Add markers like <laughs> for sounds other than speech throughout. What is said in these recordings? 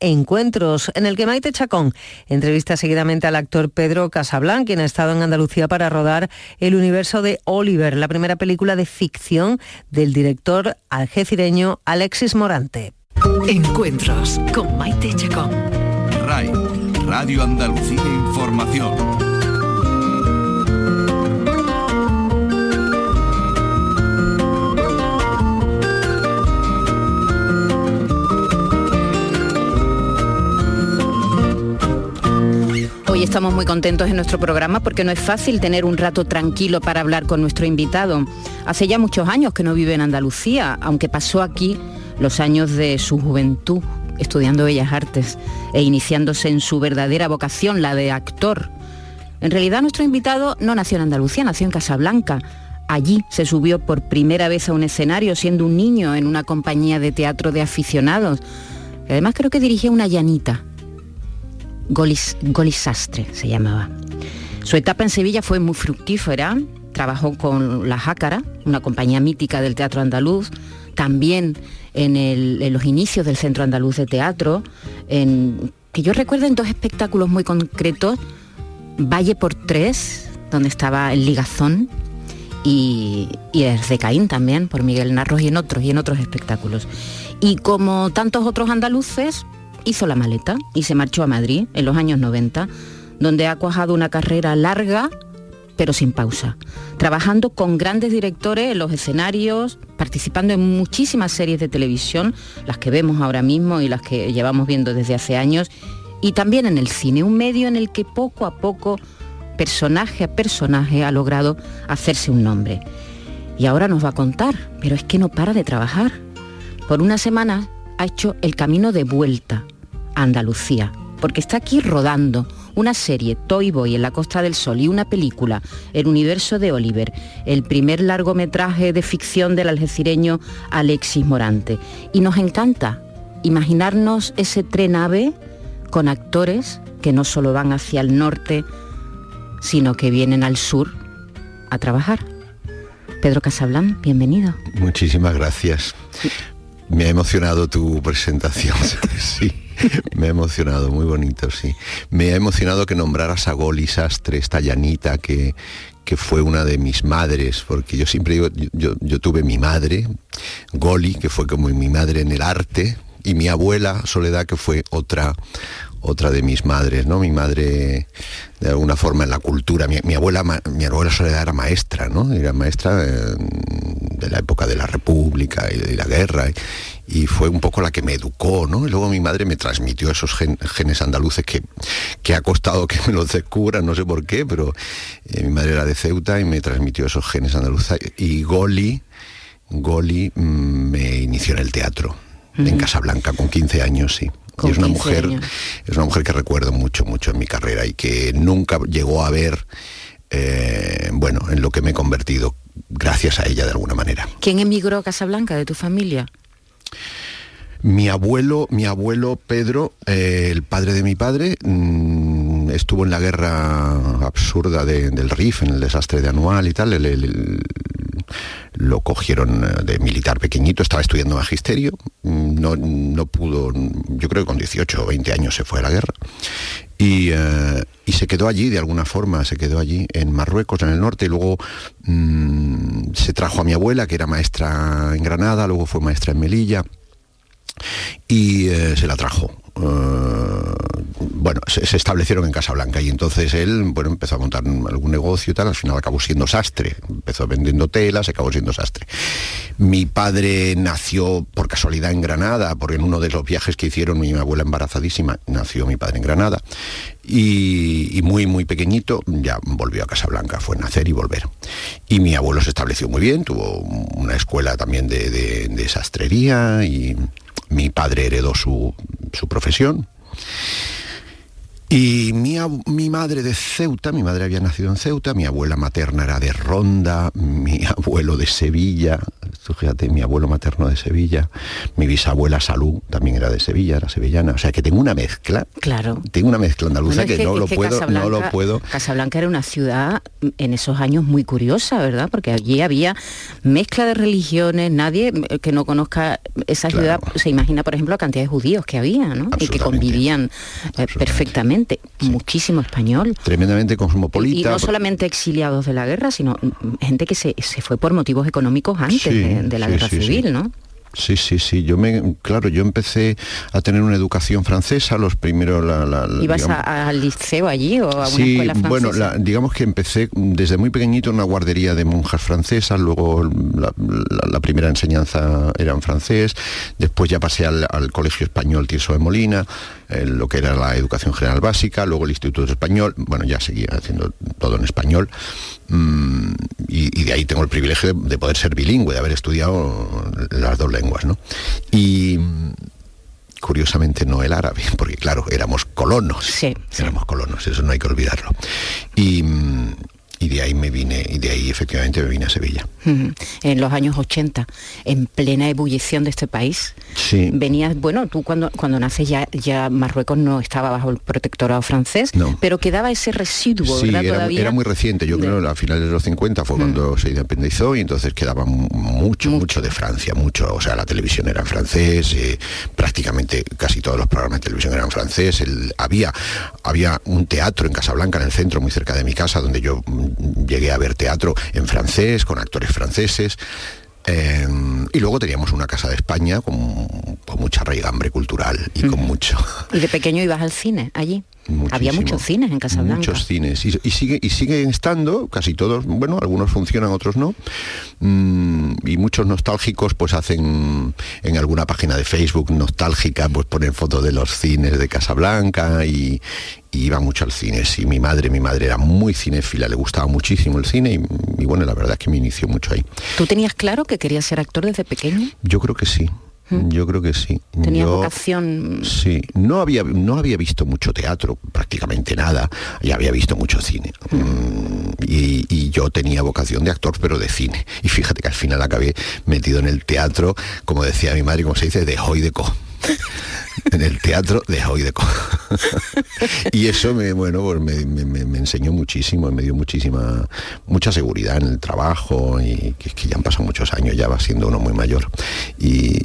Encuentros, en el que Maite Chacón entrevista seguidamente al actor Pedro Casablanca, quien ha estado en Andalucía para rodar El universo de Oliver, la primera película de ficción del director algecireño Alexis Morante. Encuentros con Maite Chacón. RAI, Radio Andalucía Información. Estamos muy contentos en nuestro programa porque no es fácil tener un rato tranquilo para hablar con nuestro invitado. Hace ya muchos años que no vive en Andalucía, aunque pasó aquí los años de su juventud estudiando Bellas Artes e iniciándose en su verdadera vocación, la de actor. En realidad nuestro invitado no nació en Andalucía, nació en Casablanca. Allí se subió por primera vez a un escenario siendo un niño en una compañía de teatro de aficionados. Además creo que dirigía una llanita Golis, Golisastre se llamaba. Su etapa en Sevilla fue muy fructífera, trabajó con La Jácara, una compañía mítica del teatro andaluz, también en, los inicios del Centro Andaluz de Teatro, en, que yo recuerdo en dos espectáculos muy concretos, Valle por Tres, donde estaba el Ligazón, y, y el de Caín también, por Miguel Narros y en otros, y en otros espectáculos. Y como tantos otros andaluces, hizo la maleta y se marchó a Madrid en los años 90, donde ha cuajado una carrera larga pero sin pausa, trabajando con grandes directores en los escenarios, participando en muchísimas series de televisión, las que vemos ahora mismo y las que llevamos viendo desde hace años, y también en el cine, un medio en el que poco a poco, personaje a personaje, ha logrado hacerse un nombre. Y ahora nos va a contar, pero es que no para de trabajar. Por una semana ha hecho el camino de vuelta, Andalucía, porque está aquí rodando una serie, Toy Boy en la Costa del Sol, y una película, El universo de Oliver, el primer largometraje de ficción del algecireño Alexis Morante. Y nos encanta imaginarnos ese tren ave con actores que no solo van hacia el norte, sino que vienen al sur a trabajar. Pedro Casablán, bienvenido. Muchísimas gracias. Me ha emocionado tu presentación, <laughs> sí. <laughs> Me ha emocionado, muy bonito, sí. Me ha emocionado que nombraras a Goli Sastre, esta llanita que, que fue una de mis madres, porque yo siempre digo, yo, tuve mi madre, Goli, que fue como mi madre en el arte, y mi abuela Soledad, que fue otra, otra de mis madres, ¿no? Mi madre, de alguna forma, en la cultura. Mi, abuela, mi abuela Soledad era maestra, ¿no? Era maestra de la época de la República y de la guerra. Y, fue un poco la que me educó, ¿no? Y luego mi madre me transmitió esos genes andaluces que, que ha costado que me los descubran, no sé por qué, pero eh, mi madre era de Ceuta y me transmitió esos genes andaluces. Y Goli, Goli mm, me inició en el teatro, en Casablanca, con 15 años, sí es una mujer, es una mujer que recuerdo mucho, mucho en mi carrera y que nunca llegó a ver, eh, bueno, en lo que me he convertido, gracias a ella de alguna manera. ¿Quién emigró a Casablanca de tu familia? Mi abuelo, mi abuelo Pedro, eh, el padre de mi padre, mm, estuvo en la guerra absurda del RIF, en el desastre de Anual y tal. Lo cogieron eh, de militar pequeñito, estaba estudiando magisterio, mm, no, no pudo, yo creo que con 18 o 20 años se fue a la guerra. Y, eh, y, se quedó allí de alguna forma, se quedó allí en Marruecos, en el norte, y luego mm, se trajo a mi abuela, que era maestra en Granada, luego fue maestra en Melilla y eh, se la trajo. Eh, bueno, se, establecieron en Casablanca y entonces él, bueno, empezó a montar algún negocio y tal, al final acabó siendo sastre, empezó vendiendo telas, acabó siendo sastre. Mi padre nació por casualidad en Granada, porque en uno de los viajes que hicieron mi abuela embarazadísima, nació mi padre en Granada, y, muy, muy pequeñito ya volvió a Casablanca, fue nacer y volver. Y mi abuelo se estableció muy bien, tuvo una escuela también de sastrería y mi padre heredó su, profesión. Y mi, mi, madre de Ceuta, mi madre había nacido en Ceuta, mi abuela materna era de Ronda, mi <laughs> abuelo de Sevilla, fíjate, mi abuelo materno de Sevilla, mi bisabuela Salud también era de Sevilla, era sevillana, o sea que tengo una mezcla. Claro. Tengo una mezcla andaluza que, no lo puedo, no lo puedo. Casablanca era una ciudad en esos años muy curiosa, ¿verdad? Porque allí había mezcla de religiones, nadie que no conozca esa ciudad se imagina, por ejemplo, la cantidad de judíos que había, ¿no? Y que convivían eh, perfectamente muchísimo español. Tremendamente cosmopolita. Y, no solamente exiliados de la guerra, sino gente que se, fue por motivos económicos antes de, la guerra civil, ¿no? Sí, sí, sí. Yo me, claro, yo empecé a tener una educación francesa, los primeros... La, ¿Ibas al liceo allí o a una escuela francesa? bueno, digamos que empecé desde muy pequeñito en una guardería de monjas francesas, luego la, primera enseñanza era en francés, después ya pasé al, Colegio Español Tirso de Molina, lo que era la educación general básica, luego el Instituto Español, bueno, ya seguía haciendo todo en español, mm, y, de ahí tengo el privilegio de, poder ser bilingüe, de haber estudiado las dos lenguas, ¿no? Y curiosamente no el árabe, <laughs> porque claro, éramos colonos, sí, éramos colonos, eso no hay que olvidarlo. Y, y de ahí me vine, y de ahí efectivamente me vine a Sevilla. En los años 80, en plena ebullición de este país, sí. venías, bueno, tú cuando, cuando naces ya, ya Marruecos no estaba bajo el protectorado francés, pero quedaba ese residuo, sí, Era, era, muy reciente, yo creo a finales de los 50 fue cuando se independizó y entonces quedaba mucho, mucho, de Francia, mucho, o sea, la televisión era en francés, eh, prácticamente casi todos los programas de televisión eran francés, había, había un teatro en Casablanca, en el centro, muy cerca de mi casa, donde yo llegué a ver teatro en francés, con actores franceses. Eh, y luego teníamos una casa de España con, mucha raigambre cultural y con mucho. ¿Y de pequeño ibas al cine allí? Había muchos cines en Casablanca. Muchos cines. Y, sigue, y siguen estando, casi todos, bueno, algunos funcionan, otros no. Mm, y muchos nostálgicos pues hacen en alguna página de Facebook nostálgica, pues ponen fotos de los cines de Casablanca y, iba mucho al cine. Sí, mi madre, mi madre era muy cinéfila, le gustaba muchísimo el cine y, y bueno, la verdad es que me inició mucho ahí. ¿Tú tenías claro que querías ser actor desde pequeño? Yo creo que sí. Yo creo que sí. Tenía vocación. Sí, no había, no había visto mucho teatro, prácticamente nada, y había visto mucho cine. Mm, y, yo tenía vocación de actor, pero de cine. Y fíjate que al final acabé metido en el teatro, como decía mi madre, como se dice, de hoy de co en el teatro de hoy de Co. <laughs> y eso me, bueno, pues me, enseñó muchísimo, me dio muchísima, mucha seguridad en el trabajo y que, que ya han pasado muchos años, ya va siendo uno muy mayor. Y,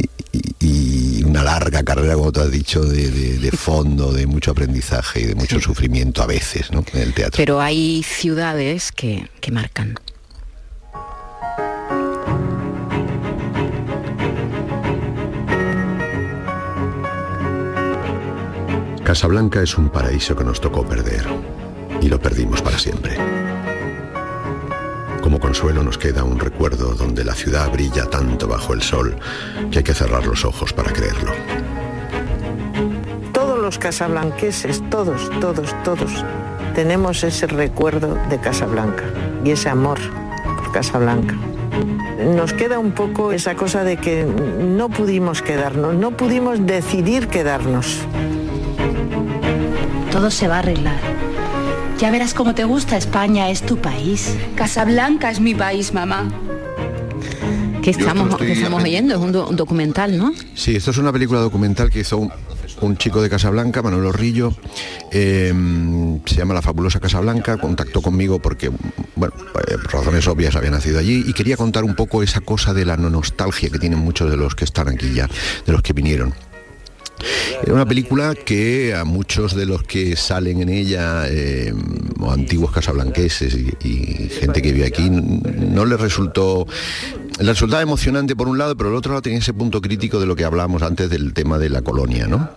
una larga carrera, como tú has dicho, de, fondo, de mucho aprendizaje y de mucho sufrimiento a veces, ¿no? En el teatro. Pero hay ciudades que, que marcan. Casablanca es un paraíso que nos tocó perder y lo perdimos para siempre. Como consuelo nos queda un recuerdo donde la ciudad brilla tanto bajo el sol que hay que cerrar los ojos para creerlo. Todos los casablanqueses, todos, todos, todos, tenemos ese recuerdo de Casablanca y ese amor por Casablanca. Nos queda un poco esa cosa de que no pudimos quedarnos, no pudimos decidir quedarnos todo se va a arreglar. Ya verás cómo te gusta España, es tu país. Casablanca es mi país, mamá. ¿Qué estamos, estamos oyendo? Es un, documental, ¿no? Sí, esto es una película documental que hizo un, chico de Casablanca, Manuel Orrillo, eh, se llama La Fabulosa Casablanca, contactó conmigo porque, bueno, eh, por razones obvias había nacido allí y quería contar un poco esa cosa de la nostalgia que tienen muchos de los que están aquí ya, de los que vinieron. Es una película que a muchos de los que salen en ella, eh, o antiguos casablanqueses y, gente que vive aquí, no les resultó le resultaba emocionante por un lado, pero el otro lado tenía ese punto crítico de lo que hablábamos antes del tema de la colonia, ¿no?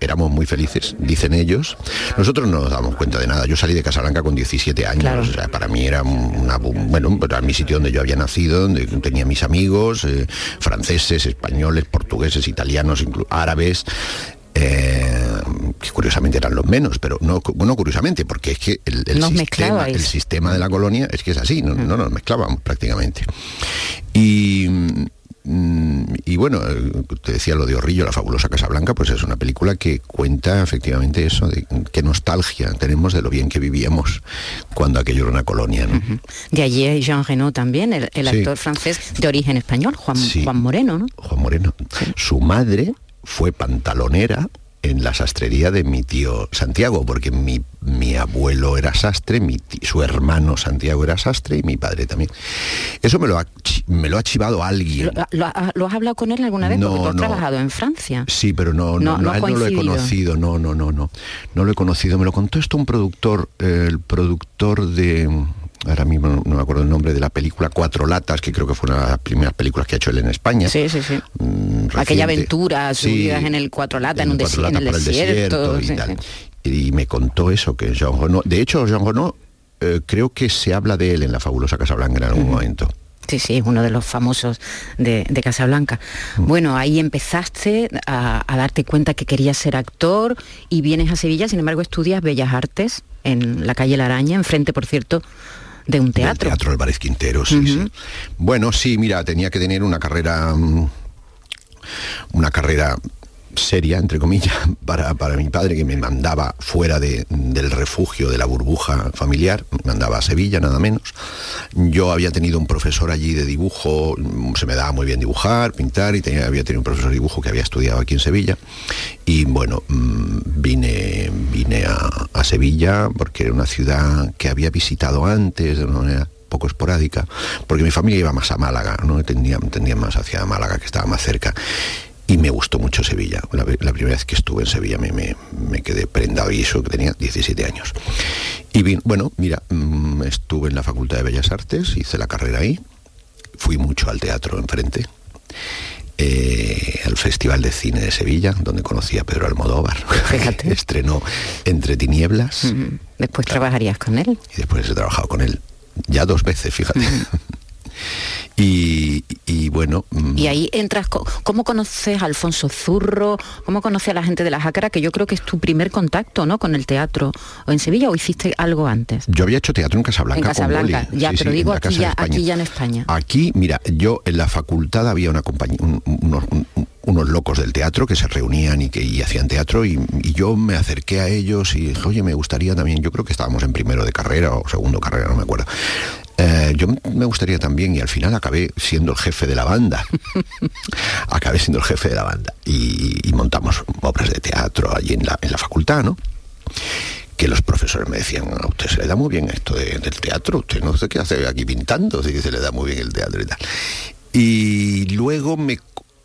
Éramos muy felices, dicen ellos. Nosotros no nos damos cuenta de nada. Yo salí de Casablanca con 17 años, o sea, para mí era una, bueno, era mi sitio donde yo había nacido, donde tenía mis amigos, eh, franceses, españoles, portugueses, italianos, árabes. Eh, que curiosamente eran los menos, pero no, no curiosamente, porque es que el, sistema, el sistema de la colonia es que es así, no, no nos mezclábamos prácticamente. Y mm, y bueno, te decía lo de Orrillo, la fabulosa Casa Blanca, pues es una película que cuenta efectivamente eso, de qué nostalgia tenemos de lo bien que vivíamos cuando aquello era una colonia. ¿no? De allí es Jean Reno también, el, el Sí. actor francés de origen español, Juan, Sí. Juan Moreno, ¿no? Juan Moreno. Su madre fue pantalonera en la sastrería de mi tío Santiago, porque mi, mi abuelo era sastre, mi ti- su hermano Santiago era sastre y mi padre también. Eso me lo ha, me lo ha chivado alguien. ¿Lo, lo- lo has hablado con él alguna vez? No, Porque tú has no. trabajado en Francia. Sí, pero no, no, No- no no, a él no lo he conocido, no, no, no, no. No lo he conocido. Me lo contó esto un productor, eh, el productor de. Ahora mismo no, no me acuerdo el nombre de la película Cuatro Latas, que creo que fue una de las primeras películas que ha hecho él en España. Sí, sí, sí. Mm, Aquella aventura, Sí, subidas en el Cuatro Lata, en, un en Latas el desierto. y, sí, tal. sí. Y me contó eso, que Jean Renaud... De hecho, Jean Renaud, eh, creo que se habla de él en la fabulosa Casablanca en algún momento. Sí, sí, es uno de los famosos de, de Casablanca. Mm. Bueno, ahí empezaste a, a darte cuenta que querías ser actor y vienes a Sevilla, sin embargo estudias Bellas Artes en la calle La Araña, enfrente, por cierto, de un Del teatro. Teatro Álvarez Quintero, sí, sí. Bueno, sí, mira, tenía que tener una carrera, mm, una carrera seria, entre comillas, <laughs> para, para mi padre que me mandaba fuera de- del refugio de la burbuja familiar, me mandaba a Sevilla nada menos. Yo había tenido un profesor allí de dibujo, se me daba muy bien dibujar, pintar, y tenía- había tenido un profesor de dibujo que había estudiado aquí en Sevilla. Y bueno, mm, vine, vine a, a Sevilla porque era una ciudad que había visitado antes de una manera poco esporádica, porque mi familia iba más a Málaga, ¿no? Tendía, tendía más hacia Málaga, que estaba más cerca. Y me gustó mucho Sevilla. La, la primera vez que estuve en Sevilla me, me- me quedé prendado y eso que tenía 17 años. Y vi- bueno, mira, mm, estuve en la Facultad de Bellas Artes, hice la carrera ahí, fui mucho al teatro enfrente, eh, al Festival de Cine de Sevilla, donde conocí a Pedro Almodóvar. Fíjate. <laughs> Estrenó Entre Tinieblas Ujú. Después trabajarías con él. y después he trabajado con él ya dos veces, fíjate. Y, y bueno, mm, Y ahí entras, ¿cómo conoces a Alfonso Zurro? ¿Cómo conoces a la gente de la Jácara? Que yo creo que es tu primer contacto, ¿no? Con el teatro. ¿O en Sevilla o hiciste algo antes? yo había hecho teatro en Casablanca. En con Casablanca, Boli. ya, pero en digo aquí ya- aquí ya en España. Aquí, mira, yo en la facultad había una compañía, un- unos, un- unos locos del teatro que se reunían y que y hacían teatro y, y yo me acerqué a ellos y dije, oye, me gustaría también, yo creo que estábamos en primero de carrera o segundo carrera, no me acuerdo. Eh, yo me gustaría también y al final acabé siendo el jefe de la banda. <laughs> acabé siendo el jefe de la banda y, y montamos obras de teatro allí en la, en la facultad, ¿no? que los profesores me decían, a usted se le da muy bien esto de- del teatro, usted no sé qué hace aquí pintando, sí que se le da muy bien el teatro y tal. Y luego me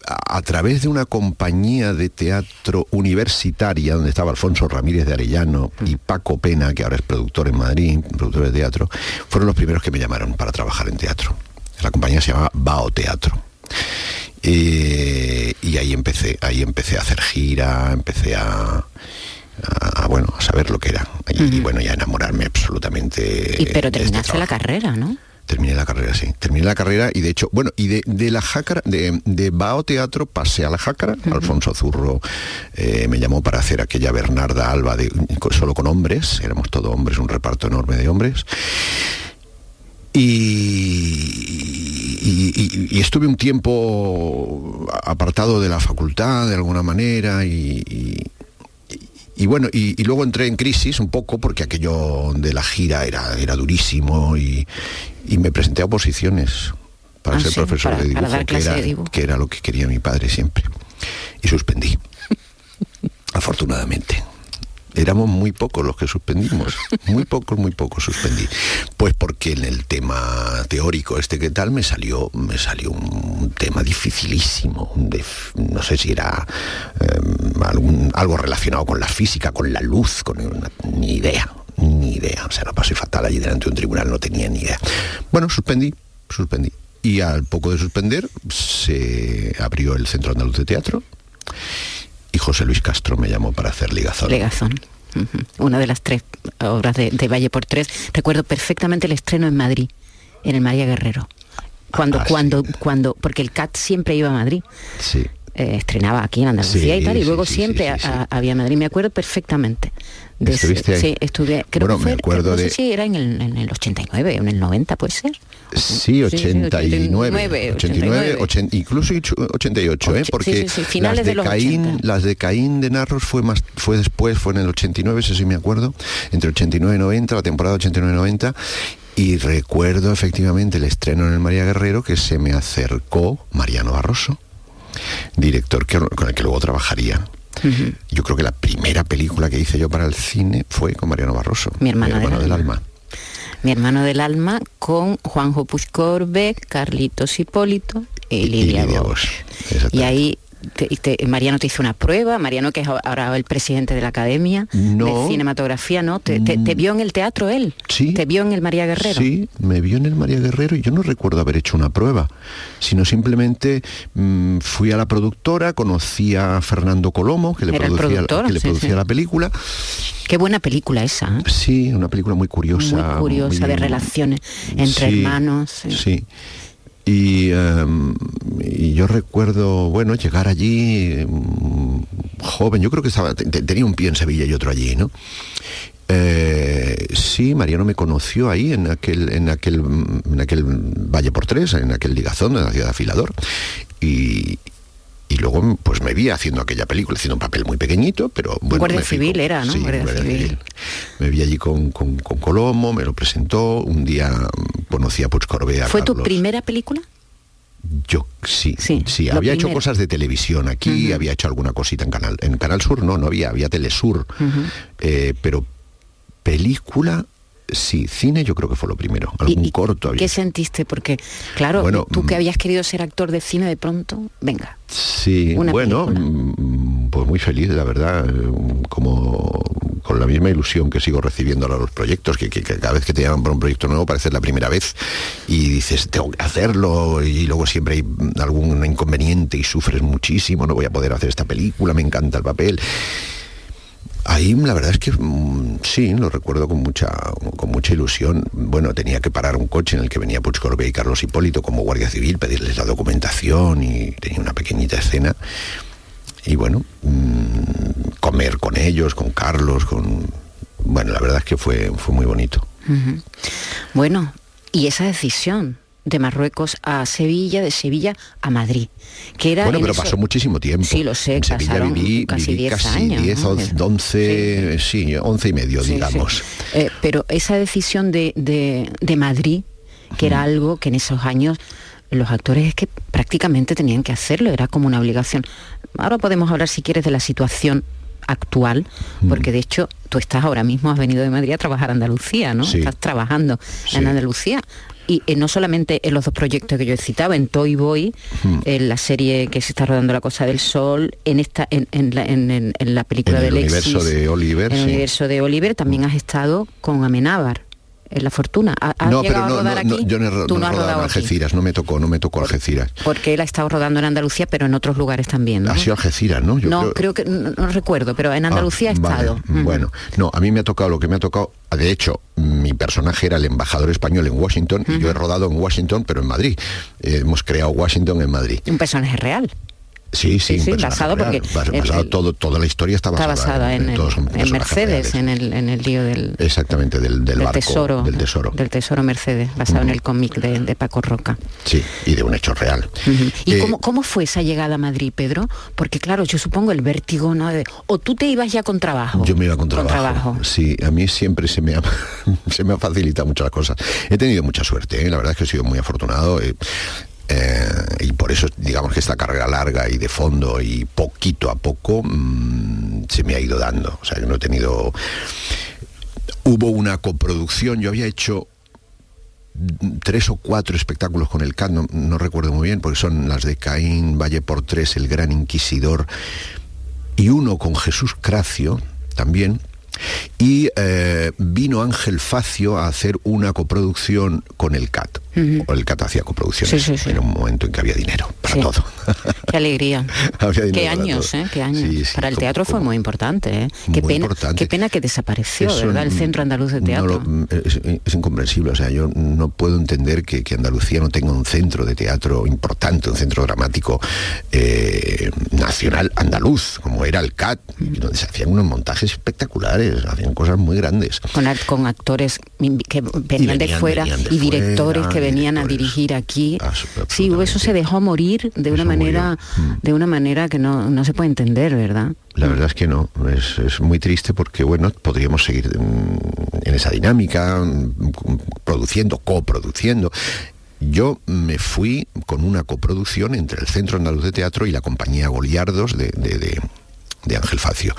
a, a través de una compañía de teatro universitaria donde estaba Alfonso Ramírez de Arellano y Paco Pena, que ahora es productor en Madrid, productor de teatro, fueron los primeros que me llamaron para trabajar en teatro. La compañía se llamaba Bao Teatro. Eh, y ahí empecé, ahí empecé a hacer gira, empecé a, a, bueno, a saber lo que era. Y, y bueno, ya enamorarme absolutamente. Y, pero este terminaste la carrera, ¿no? Terminé la carrera, sí. Terminé la carrera y de hecho, bueno, y de, de la jácara, de, de Bao Teatro pasé a la jácara. Alfonso Zurro eh, me llamó para hacer aquella Bernarda Alba de, solo con hombres, éramos todos hombres, un reparto enorme de hombres. Y, y- y- y estuve un tiempo apartado de la facultad de alguna manera y, y- bueno, y, y luego entré en crisis un poco porque aquello de la gira era, era durísimo y, y me presenté a oposiciones para Ah, ser sí, profesor para- de para dibujo, dar que, clase era, de dibujo. que era lo que quería mi padre siempre. Y suspendí, <laughs> afortunadamente. Éramos muy pocos los que suspendimos, muy pocos, muy pocos suspendí. Pues porque en el tema teórico este que tal me salió, me salió un tema dificilísimo, no sé si era algún- algo relacionado con la física, con la luz, con una- ni idea, ni idea. O sea, lo pasé fatal allí delante de un tribunal, no tenía ni idea. Bueno, suspendí, suspendí. Y al poco de suspender se abrió el Centro Andaluz de Teatro José Luis Castro me llamó para hacer ligazón. Legazón. Ujú. Una de las tres obras de, de Valle por Tres. Recuerdo perfectamente el estreno en Madrid, en el María Guerrero. Cuando, Ah, sí. cuando, cuando, porque el CAT siempre iba a Madrid. Sí. Eh, estrenaba aquí en Andalucía Sí, y tal, y luego sí, siempre sí, a- a- había Madrid, me acuerdo perfectamente. De ese- ¿Estuviste ahí? Sí, estuve, creo Bueno, que fue, me acuerdo no sé de- si era en el, en el 89 o en el 90, puede ser. Sí, 89, 89, 80, incluso 88, ¿eh? Porque finales las de, de los Caín, 80. las de Caín de Narros fue más fue después, fue en el 89, eso sí me acuerdo, entre 89 y 90, la temporada 89 y 90 y recuerdo efectivamente el estreno en el María Guerrero que se me acercó Mariano Barroso, director que- con el que luego trabajaría. Yo creo que la primera película que hice yo para el cine fue con Mariano Barroso, Mi hermano del del alma. alma. Mi hermano del alma con Juanjo Puigcorbe, Carlitos Hipólito y Lidia, Lidia Bosch. Bosch, Y ahí te- te- Mariano te hizo una prueba, Mariano que es ahora el presidente de la Academia No. de Cinematografía, ¿no? Te, te- te vio en el teatro él, Sí. te vio en el María Guerrero. Sí, me vio en el María Guerrero y yo no recuerdo haber hecho una prueba, sino simplemente mm, fui a la productora, conocí a Fernando Colomo, que le Era producía, productor, que le sí, producía sí. la película. Qué buena película esa, ¿eh? Sí, una película muy curiosa. muy curiosa, de relaciones entre hermanos. sí. Em, y yo recuerdo, bueno, llegar allí mm, joven, yo creo que estaba, te- te- tenía un pie en Sevilla y otro allí, ¿no? Eh, sí, Mariano me conoció ahí en aquel, en aquel, en aquel Valle por Tres, en aquel ligazón de la ciudad de Afilador. Y, y luego pues me vi haciendo aquella película, haciendo un papel muy pequeñito, pero bueno. Guardia Civil era, ¿no? Sí, Guardia Guardia Civil. Civil. Me vi allí con, con, me lo presentó, un día mm, conocí a Puig Corbé, a ¿Fue tu primera película? Yo sí, Sí, sí, había hecho cosas de televisión aquí, había hecho alguna cosita en Canal, en Canal Sur no, no había, había Telesur, Eh, pero película, sí, cine yo creo que fue lo primero, algún ¿Y- y corto había. ¿Qué sentiste? Porque, claro, Bueno, tú que mm. habías querido ser actor de cine de pronto, venga. Sí, una bueno, película. mm, pues muy feliz, la verdad, eh, como con la misma ilusión que sigo recibiendo ahora los proyectos, que, que- que cada vez que te llaman para un proyecto nuevo parece la primera vez y dices, tengo que hacerlo y luego siempre hay mm, algún inconveniente y sufres muchísimo, no voy a poder hacer esta película, me encanta el papel. Ahí la verdad es que mm, sí, lo recuerdo con mucha, con mucha ilusión. Bueno, tenía que parar un coche en el que venía Puig Corbé y Carlos Hipólito como guardia civil, pedirles la documentación y tenía una pequeñita escena. Y bueno, mm, comer con ellos, con Carlos, con... Bueno, la verdad es que fue, fue muy bonito. Bueno, y esa decisión de Marruecos a Sevilla, de Sevilla a Madrid, que era... Bueno, en pero eso- pasó muchísimo tiempo. Sí, lo sé, En Sevilla pasaron viví casi viví 10 casi años, 10, ¿no? 11, 11, sí, 11 y medio, Sí, digamos. sí. Eh, pero esa decisión de, de- de Madrid, que era algo que en esos años los actores es que prácticamente tenían que hacerlo, era como una obligación. Ahora podemos hablar, si quieres, de la situación actual, porque de hecho tú estás ahora mismo, has venido de Madrid a trabajar a Andalucía, ¿no? Sí. Estás trabajando Sí. en Andalucía. Y eh, no solamente en los dos proyectos que yo he citado, en Toy Boy, en la serie que se está rodando La Cosa del Sol, en esta, en, en la, en- en- la película En de universo de Oliver, en el sí. universo de Oliver también has estado con Amenábar en La Fortuna. ¿Ha- ¿Has No, pero no, a rodar no, aquí? yo no he, Tú no rodado en aquí. Algeciras, no me tocó, no me tocó Algeciras. Porque él ha estado rodando en Andalucía, pero en otros lugares también. ¿no? Ha sido Algeciras, ¿no? Yo no, creo, que no, recuerdo, pero en Andalucía Ah, ha vale, estado. Ujú. Bueno, no, a mí me ha tocado lo que me ha tocado. De hecho, mi personaje era el embajador español en Washington y yo he rodado en Washington, pero en Madrid. Eh, hemos creado Washington en Madrid. Un personaje real. Sí, sí, Sí, basado real. porque basado el- todo, toda la historia está Está basada, en, en Mercedes, en el, en el lío del, Exactamente, del, del del barco, tesoro. del tesoro. Del tesoro Mercedes, basado en el cómic de, de Paco Roca. Sí, y de un hecho real. ¿Y Eh, cómo, cómo fue esa llegada a Madrid, Pedro? Porque claro, yo supongo el vértigo, ¿no? De- o tú te ibas ya con trabajo. Yo me iba con trabajo. Sí, a mí siempre se me ha, <laughs> se me ha facilitado muchas cosas. He tenido mucha suerte, ¿eh? la verdad es que he sido muy afortunado. eh, eh, y por eso, digamos que esta carrera larga y de fondo y poquito a poco mm, se me ha ido dando. O sea, que no he tenido... Hubo una coproducción, yo había hecho tres o cuatro espectáculos con el CAT, no, no recuerdo muy bien, porque son las de Caín, Valle por Tres, El Gran Inquisidor, y uno con Jesús Cracio también. Y eh, vino Ángel Facio a hacer una coproducción con el CAT. O el CAT hacía coproducciones. En un momento en que había dinero para todo. <laughs> Qué alegría. <laughs> Qué años, ¿eh? Qué años. para el teatro fue muy importante. ¿eh? Qué, pena, qué pena que desapareció, ¿verdad? El Centro Andaluz de Teatro. es, incomprensible. O sea, yo no puedo entender que, Andalucía no tenga un centro de teatro importante, un centro dramático eh, nacional andaluz, como era el CAT, donde se hacían unos montajes espectaculares, hacían cosas muy grandes. Con, con actores que venían, de fuera y directores que venían a dirigir aquí. Sí, eso se dejó morir de una manera, mm. de una manera que no, se puede entender, ¿verdad? La verdad es que no, es, muy triste porque bueno, podríamos seguir en, esa dinámica, produciendo, coproduciendo. Yo me fui con una coproducción entre el Centro Andaluz de Teatro y la compañía Goliardos de, de Ángel Facio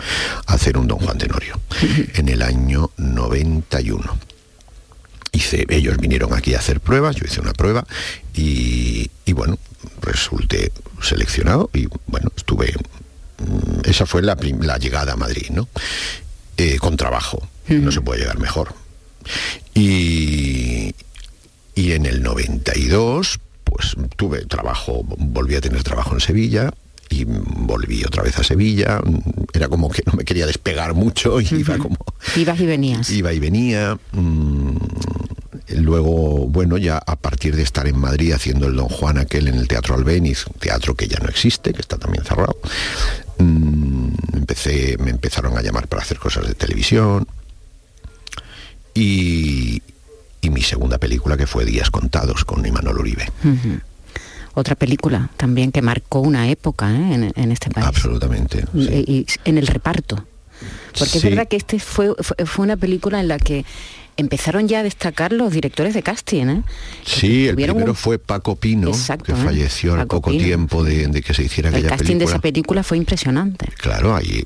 a hacer un Don Juan Tenorio <laughs> en el año 91 hice, ellos vinieron aquí a hacer pruebas, yo hice una prueba y, bueno, resulté seleccionado y bueno, estuve, mm, esa fue la, llegada a Madrid, ¿no? Eh, con trabajo, no se puede llegar mejor. Y, y en el 92, pues tuve trabajo, volví a tener trabajo en Sevilla, y volví otra vez a Sevilla. Era como que no me quería despegar mucho y iba como... Ibas y venías. Iba y venía. Mm, luego, bueno, ya a partir de estar en Madrid haciendo el Don Juan aquel en el Teatro Albéniz, teatro que ya no existe, que está también cerrado, mm, empecé, me empezaron a llamar para hacer cosas de televisión. Y, y mi segunda película que fue Días Contados con Imanol Uribe otra película también que marcó una época ¿eh? en, este país. Absolutamente. Y, en el reparto. Porque es verdad que este fue, fue, una película en la que empezaron ya a destacar los directores de casting. ¿eh? Sí, el primero fue Paco Pino, que ¿eh? falleció al poco tiempo de, que se hiciera aquella película. El casting de esa película fue impresionante. Claro, ahí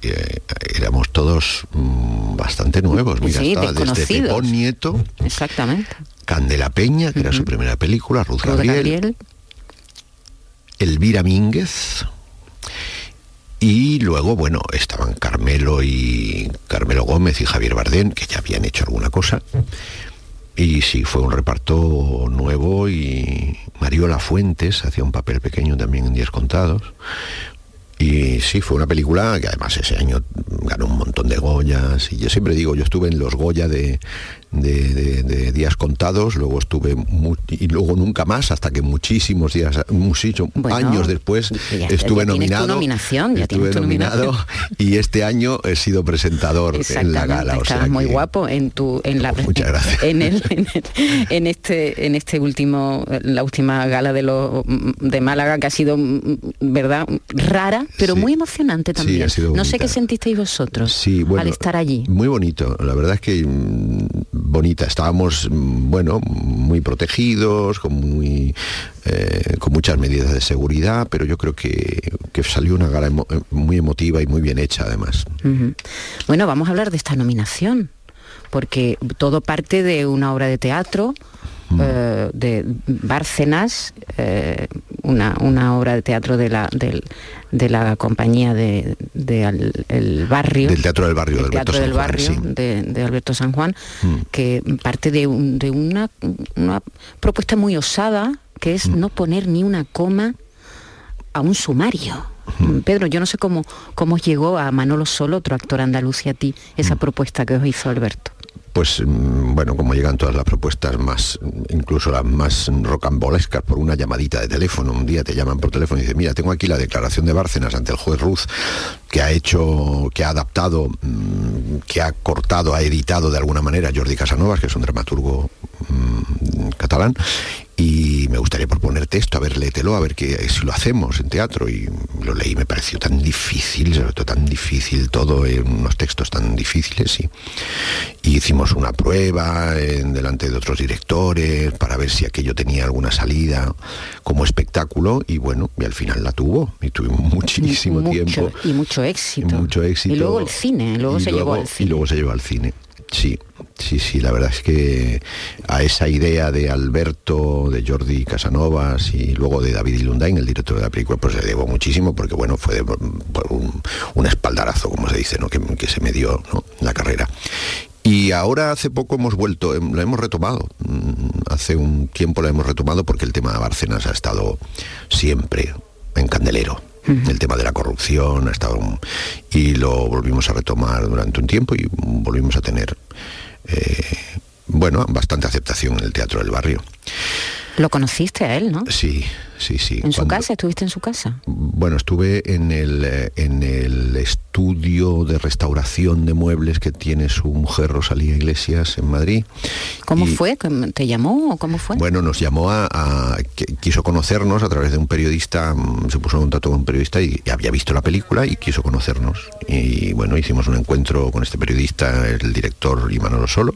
éramos todos mm, bastante nuevos. Mira, sí, desde Pepón Nieto. Exactamente. Candela Peña, que era su primera película, Ruth, Gabriel Elvira Mínguez. Y luego, bueno, estaban Carmelo y Carmelo Gómez y Javier Bardén, que ya habían hecho alguna cosa. Y sí, fue un reparto nuevo y Mariola Fuentes hacía un papel pequeño también en Días Contados. Y sí, fue una película que además ese año ganó un montón de Goyas. Y yo siempre digo, yo estuve en los Goya de, de, días contados, luego estuve y luego nunca más, hasta que muchísimos días, muchísimos años después estuve nominado. nominación, estuve nominado <laughs> y este año he sido presentador en la gala. O muy guapo en tu en la muchas gracias. En, el, en, este en este último la última gala de los de Málaga que ha sido verdad rara pero muy emocionante también. no sé qué sentisteis vosotros al estar allí. Muy bonito, la verdad es que mm, bonita. Estábamos, mm, bueno, muy protegidos, con, muy, eh, con muchas medidas de seguridad, pero yo creo que, salió una gala muy emotiva y muy bien hecha además. Bueno, vamos a hablar de esta nominación, porque todo parte de una obra de teatro Mm. Eh, de Bárcenas, eh, una, obra de teatro de la, de, la compañía de, el barrio. Del Teatro del Barrio, de Alberto San Juan, de, Alberto San Juan, mm. que parte de, de una, una, propuesta muy osada, que es mm. no poner ni una coma a un sumario. Pedro, yo no sé cómo, cómo llegó a Manolo Solo, otro actor andaluz, y a ti, esa propuesta que os hizo Alberto pues mm, bueno, como llegan todas las propuestas más, incluso las más rocambolescas, por una llamadita de teléfono, un día te llaman por teléfono y dicen, mira, tengo aquí la declaración de Bárcenas ante el juez Ruz, que ha hecho, que ha adaptado, mm, que ha cortado, ha editado de alguna manera Jordi Casanovas, que es un dramaturgo mm, catalán, y me gustaría proponerte esto, a ver, léetelo, a ver que, si lo hacemos en teatro. Y lo leí, me pareció tan difícil, sobre todo tan difícil todo, en unos textos tan difíciles. Y, hicimos una prueba en, delante de otros directores para ver si aquello tenía alguna salida como espectáculo. Y bueno, y al final la tuvo. Y tuvimos muchísimo tiempo. Y mucho éxito. Y mucho éxito. Y luego el cine, luego se llevó al cine. Y luego se llevó al cine. Sí, sí, sí, la verdad es que a esa idea de Alberto, de Jordi Casanovas y luego de David Ilundain, el director de la película, pues le debo muchísimo porque bueno, fue un, espaldarazo, como se dice, ¿no? que, se me dio la carrera. Y ahora hace poco hemos vuelto, em, lo hemos retomado. Mm, hace un tiempo la hemos retomado porque el tema de Bárcenas ha estado siempre en candelero. El tema de la corrupción ha estado y lo volvimos a retomar durante un tiempo y volvimos a tener eh, bueno, bastante aceptación en el teatro del barrio. Lo conociste a él, ¿no? Sí, sí, sí. ¿En su casa? ¿Estuviste en su casa? Bueno, estuve en el, eh, en el estudio de restauración de muebles que tiene su mujer Rosalía Iglesias en Madrid. ¿Cómo fue? ¿Te llamó o cómo fue? Bueno, nos llamó a, quiso conocernos a través de un periodista, mm, se puso en contacto con un periodista y, y había visto la película y quiso conocernos. Y bueno, hicimos un encuentro con este periodista, el director Imanolo Solo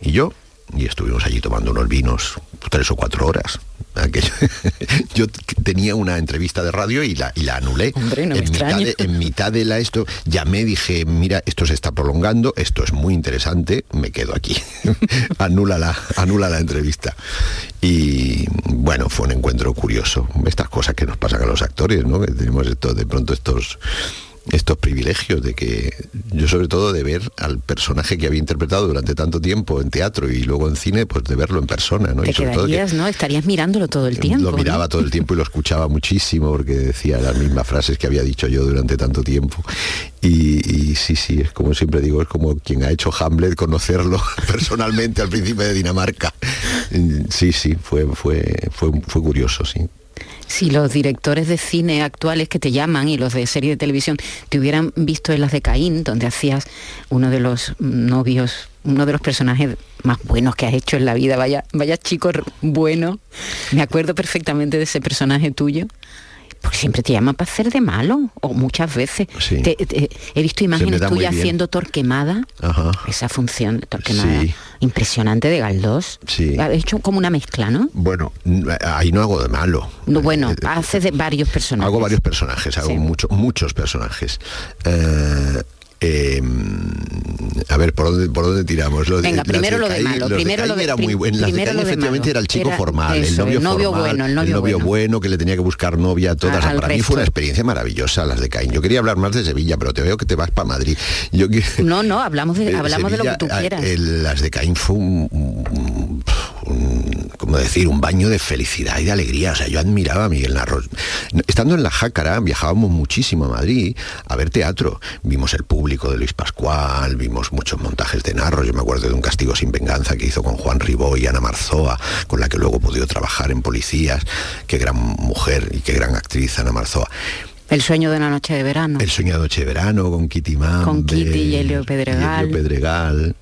y yo, y estuvimos allí tomando unos vinos tres o cuatro horas. <laughs> yo tenía una entrevista de radio y la, y la anulé. en, mitad de, en, mitad de, la esto, llamé, dije, mira, esto se está prolongando, esto es muy interesante, me quedo aquí. <laughs> anula, la, anula la entrevista. Y bueno, fue un encuentro curioso. Estas cosas que nos pasan a los actores, ¿no? Que tenemos esto, de pronto estos estos privilegios de que yo sobre todo de ver al personaje que había interpretado durante tanto tiempo en teatro y luego en cine, pues de verlo en persona, ¿no? y sobre todo ¿no? Estarías mirándolo todo el tiempo. Lo miraba todo el tiempo y lo escuchaba muchísimo porque decía las mismas frases que había dicho yo durante tanto tiempo. Y, sí, sí, es como siempre digo, es como quien ha hecho Hamlet conocerlo <laughs> personalmente al principio de Dinamarca. Sí, sí, fue, fue, fue, fue curioso, sí si los directores de cine actuales que te llaman y los de serie de televisión te hubieran visto en las de Caín, donde hacías uno de los novios, uno de los personajes más buenos que has hecho en la vida, vaya, vaya chico bueno, me acuerdo perfectamente de ese personaje tuyo. Porque siempre te llaman para hacer de malo, o muchas veces. he visto imágenes tuyas haciendo torquemada, esa función de torquemada. Impresionante de Galdós. Sí. Ha hecho como una mezcla, ¿no? Bueno, ahí no hago de malo. bueno, eh, haces de varios personajes. Hago varios personajes, hago muchos muchos personajes. Eh, eh, a ver, ¿por dónde, por dónde tiramos? Venga, primero lo de malo. Primero lo de, era muy En las de efectivamente era el chico formal, el novio, bueno, el novio, bueno. que le tenía que buscar novia a todas. para mí fue una experiencia maravillosa las de Caín. Yo quería hablar más de Sevilla, pero te veo que te vas para Madrid. Yo, no, no, hablamos de, <laughs> hablamos de lo que tú quieras. las de Caín fue un, como decir, un baño de felicidad y de alegría. O sea, yo admiraba a Miguel Narro. Estando en la Jácara, viajábamos muchísimo a Madrid a ver teatro. Vimos el público de Luis Pascual, vimos muchos montajes de Narro, yo me acuerdo de un castigo sin venganza que hizo con Juan Ribó y Ana Marzoa, con la que luego pudo trabajar en Policías, qué gran mujer y qué gran actriz Ana Marzoa. El sueño de una noche de verano. El sueño de noche de verano con Kitty Mambe, Con Kitty y Helio Pedregal. Y Pedregal.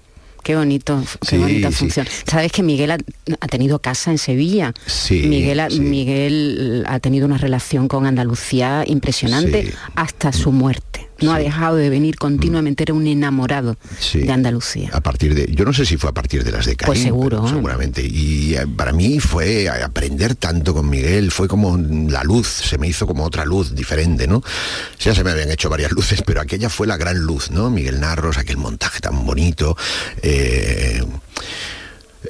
Qué bonito, qué bonita función. Sabes que Miguel ha, tenido casa en Sevilla. Sí, Miguel, ha, Miguel ha tenido una relación con Andalucía impresionante hasta su muerte no ha dejado de venir continuamente, era un enamorado de Andalucía. A partir de, yo no sé si fue a partir de las de Pues seguro. Seguramente. Y eh, para mí fue aprender tanto con Miguel, fue como la luz, se me hizo como otra luz diferente, ¿no? Ya se me habían hecho varias <laughs> luces, pero aquella fue la gran luz, ¿no? Miguel Narros, aquel montaje tan bonito. Eh,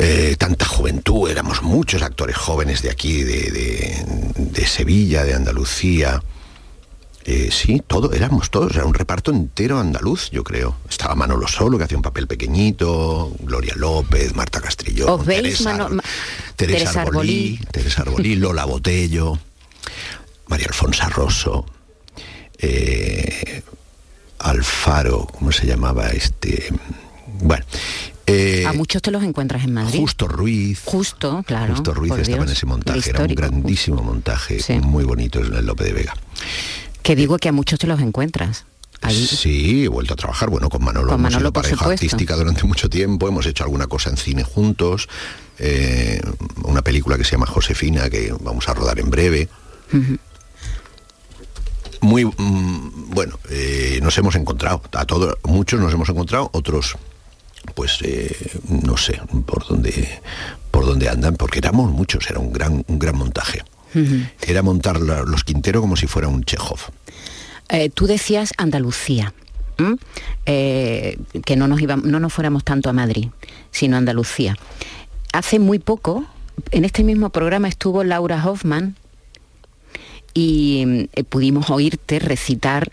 eh, tanta juventud, éramos muchos actores jóvenes de aquí, de Sevilla, de Andalucía. Eh, sí, todo, éramos todos, era un reparto entero andaluz, yo creo. Estaba Manolo Solo, que hacía un papel pequeñito, Gloria López, Marta Castrillón, Teresa, Teresa, Arbolí, Teresa Arbolí, <laughs> Lola Botello, María Alfonso Rosso, eh, Alfaro, ¿cómo se llamaba este? Bueno. Eh, a muchos te los encuentras en Madrid. Justo Ruiz. Justo, claro. Justo Ruiz estaba en ese montaje, era un grandísimo montaje, muy bonito en el Lope de Vega. Que digo que a muchos te los encuentras. Sí, he vuelto a trabajar, bueno, con Manolo, con Manolo pareja artística durante mucho tiempo, hemos hecho alguna cosa en cine juntos, eh, una película que se llama Josefina, que vamos a rodar en breve. Muy, mm, bueno, eh, nos hemos encontrado, a todos, muchos nos hemos encontrado, otros, pues, eh, no sé por dónde, por dónde andan, porque éramos muchos, era un gran, un gran montaje. Era montar los Quintero como si fuera un Chekhov. Eh, tú decías Andalucía. Eh, que no nos, no nos fuéramos tanto a Madrid, sino a Andalucía. Hace muy poco, en este mismo programa estuvo Laura Hoffman y eh, pudimos oírte recitar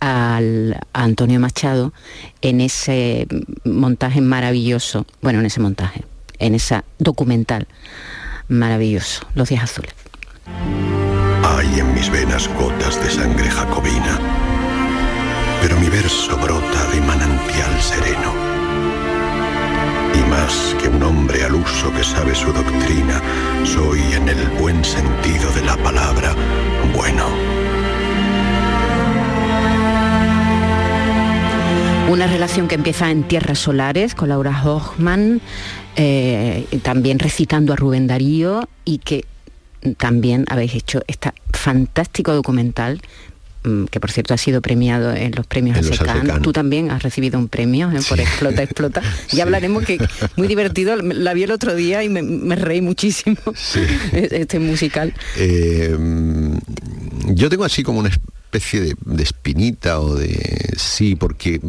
al, a Antonio Machado en ese montaje maravilloso, bueno, en ese montaje, en esa documental. Maravilloso, Los días azules. Hay en mis venas gotas de sangre jacobina, pero mi verso brota de manantial sereno. Y más que un hombre al uso que sabe su doctrina, soy en el buen sentido de la palabra bueno. Una relación que empieza en Tierras Solares con Laura Hochman, eh, también recitando a Rubén Darío y que también habéis hecho este fantástico documental mm, que por cierto ha sido premiado en los premios En ASECAN. Tú también has recibido un premio ¿eh? por Explota, Explota. <laughs> Ya hablaremos que muy divertido, la vi el otro día y me, me reí muchísimo <laughs> este musical. Eh, yo tengo así como una especie de, de espinita o de... Sí, porque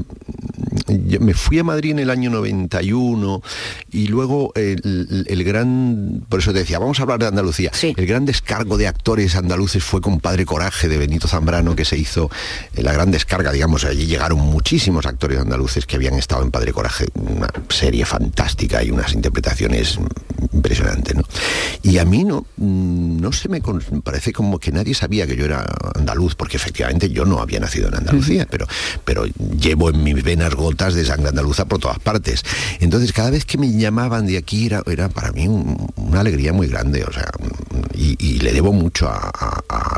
yo me fui a Madrid en el año 91 y luego el, el gran... Por eso te decía, vamos a hablar de Andalucía. El gran descargo de actores andaluces fue con Padre Coraje de Benito Zambrano que se hizo eh, la gran descarga, digamos, allí llegaron muchísimos actores andaluces que habían estado en Padre Coraje, una serie fantástica y unas interpretaciones impresionantes, ¿no? Y a mí no, mm, no se me parece como que nadie sabía que yo era andaluz, porque efectivamente yo no había nacido en Andalucía, pero, pero llevo en mis venas gotas de sangre andaluza por todas partes. Entonces cada vez que me llamaban de aquí era, para mí un- una alegría muy grande, o sea, y, le debo mucho a,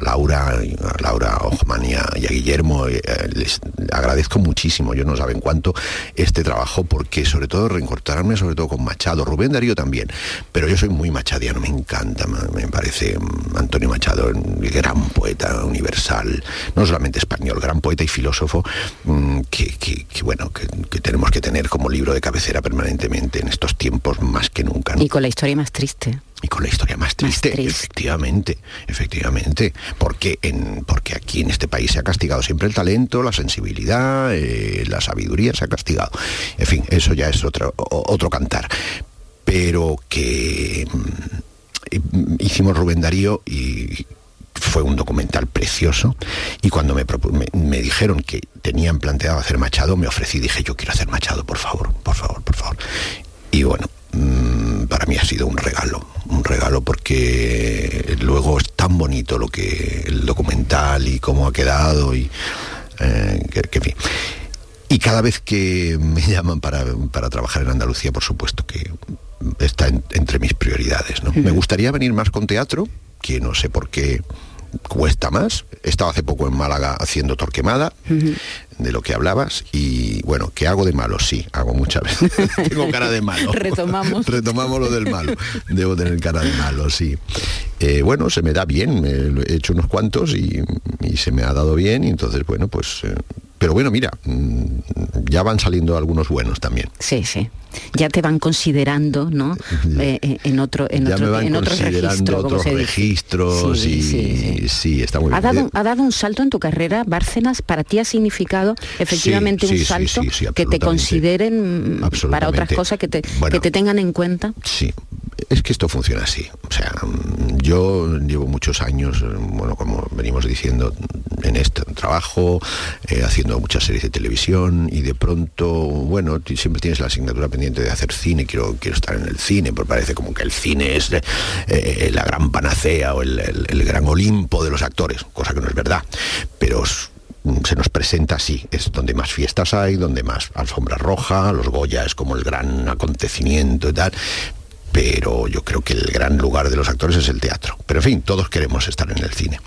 Laura, a Laura Ojman y a, y a Guillermo, eh, les agradezco muchísimo, yo no saben cuánto este trabajo, porque sobre todo reencontrarme sobre todo con Machado, Rubén Darío también, pero yo soy muy machadiano, me encanta, me, parece mm, Antonio Machado, un gran poeta universal, no solamente español, gran poeta y filósofo, mm, que, bueno, que, que tenemos que tener como libro de cabecera permanentemente en estos tiempos más que nunca. ¿no? Y con la historia más triste. Y con la historia más triste, efectivamente, efectivamente, porque en, porque aquí en este país se ha castigado siempre el talento, la sensibilidad, eh, la sabiduría se ha castigado. En fin, eso ya es otro, otro cantar. Pero que mm, hicimos Rubén Darío y fue un documental precioso y cuando me, me, me dijeron que tenían planteado hacer Machado, me ofrecí, dije, yo quiero hacer Machado, por favor, por favor, por favor. Y bueno, mm, para mí ha sido un regalo, un regalo porque luego es tan bonito lo que el documental y cómo ha quedado y eh, que, que en fin. Y cada vez que me <laughs> llaman para, para trabajar en Andalucía, por supuesto que está en- entre mis prioridades. ¿no? Me gustaría venir más con teatro, que no sé por qué cuesta más. He estado hace poco en Málaga haciendo Torquemada, de lo que hablabas, y bueno, ¿qué hago de malo? Sí, hago muchas veces. <laughs> Tengo cara de malo. <laughs> Retomamos. <laughs> Retomamos lo del malo. Debo tener cara de malo, sí. Eh, bueno, se me da bien, he hecho unos cuantos y, y se me ha dado bien, y entonces, bueno, pues... eh, pero bueno, mira, mm, ya van saliendo algunos buenos también. Sí, sí. Ya te van considerando, ¿no? Eh, en otro, en ya otro, me van en otro considerando registro, otros registros Sí, y sí, sí, está muy Ha bien. dado, ha dado un salto en tu carrera, Bárcenas, para ti ha significado efectivamente sí, un salto sí, que te consideren mm, para otras cosas, que te, Bueno. que te tengan en cuenta. Sí, es que esto funciona así. O sea, mm, yo llevo muchos años, eh, bueno, como venimos diciendo, en este trabajo, eh, haciendo muchas series de televisión y de pronto, bueno, siempre tienes la asignatura pendiente de hacer cine, quiero, quiero estar en el cine, porque parece como que el cine es eh, la gran panacea o el, el- el gran Olimpo de los actores, cosa que no es verdad. Pero se nos presenta así, es donde más fiestas hay, donde más alfombra roja, los Goya es como el gran acontecimiento y tal, pero yo creo que el gran lugar de los actores es el teatro. Pero en fin, todos queremos estar en el cine.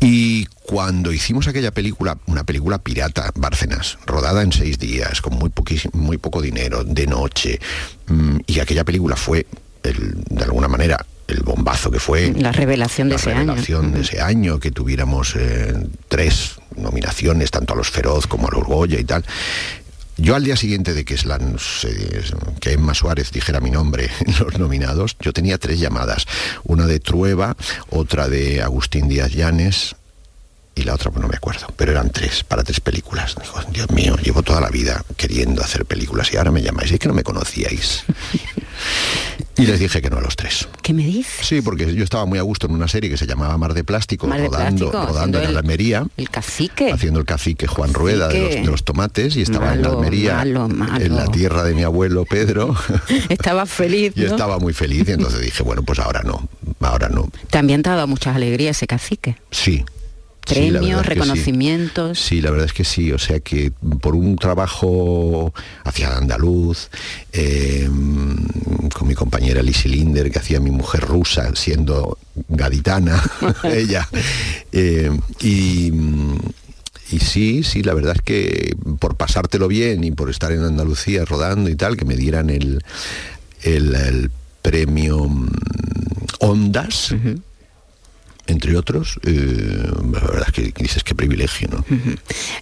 Y cuando hicimos aquella película, una película pirata, Bárcenas, rodada en seis días, con muy, muy poco dinero, de noche, mm, y aquella película fue, de alguna manera, el bombazo que fue. La revelación de la ese año. revelación de ese año, que tuviéramos eh, tres nominaciones, tanto a los Feroz como a los Goya y tal. Yo al día siguiente de que, Slan, que Emma Suárez dijera mi nombre <laughs> en los nominados, yo tenía tres llamadas. Una de Trueba, otra de Agustín Díaz Llanes y la otra pues no me acuerdo, pero eran tres, para tres películas. Digo, Dios mío, llevo toda la vida queriendo hacer películas y ahora me llamáis, es que no me conocíais. <laughs> Y les dije que no a los tres. ¿Qué me dices? Sí, porque yo estaba muy a gusto en una serie que se llamaba Mar de Plástico, Mar de rodando, Plástico, rodando en el- Almería, El cacique. haciendo el cacique Juan Rueda de los, Cacique. de los tomates, y estaba en la Malo, Almería, malo, malo. en la tierra de mi abuelo Pedro, <laughs> Estaba feliz, <laughs> y estaba muy feliz, y entonces dije, bueno, pues ahora no, ahora no. También te ha dado muchas alegrías ese cacique. Sí. Premios, sí. reconocimientos. Sí, la verdad es que sí, o sea que por un trabajo hacia andaluz, eh, con mi compañera Lizzie Linder, que hacía mi mujer rusa, siendo gaditana, <laughs> <laughs> ella, eh, y, y sí, sí, la verdad es que por pasártelo bien y por estar en Andalucía rodando y tal, que me dieran el, el, el premio mm, Ondas, entre otros, eh, la verdad es que dices qué privilegio, ¿no?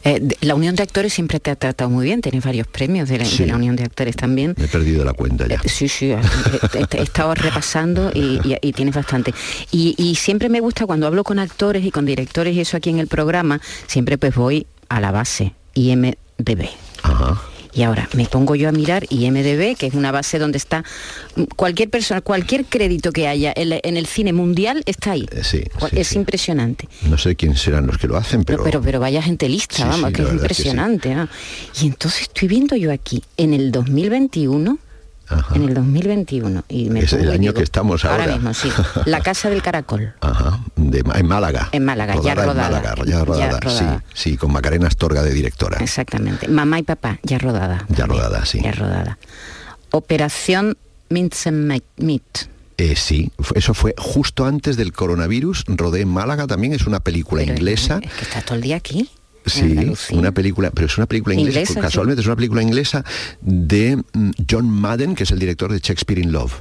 Eh, la Unión de Actores siempre te ha tratado muy bien, tienes varios premios de la, de Sí. la Unión de Actores también. Me he perdido la cuenta ya. Eh, Sí, sí, he estado repasando y, y- y tienes bastante. Y, y siempre me gusta cuando hablo con actores y con directores y eso aquí en el programa, siempre pues voy a la base, IMDB. Y ahora me pongo yo a mirar IMDB, que es una base donde está mm, cualquier persona, cualquier crédito que haya en, el cine mundial está ahí. Eh, sí, Cual- sí, es sí. impresionante. No sé quién serán los que lo hacen, pero... Pero, pero, vaya gente lista, vamos, que es que impresionante. ¿no? Y entonces estoy viendo yo aquí, en el 2021, Ajá. en el 2021, y me Es el año que estamos ahora. mismo, sí. La Casa del Caracol. <laughs> Ajá, de en Málaga. En Málaga, ya Rodada en rodada. Málaga, ya Ya rodada. Sí, sí, con Macarena Astorga de directora. Exactamente. Mamá y papá, ya rodada. Ya también, rodada, sí. Ya rodada. Operación Mincemeat. Eh, sí, eso fue justo antes del coronavirus. Rodé en Málaga también, es una película Pero inglesa. Es que está todo el día aquí. Sí, Andalucía. una película, pero es una película inglesa, Inglesa, sí. casualmente es una película inglesa de mm, John Madden, que es el director de Shakespeare in Love.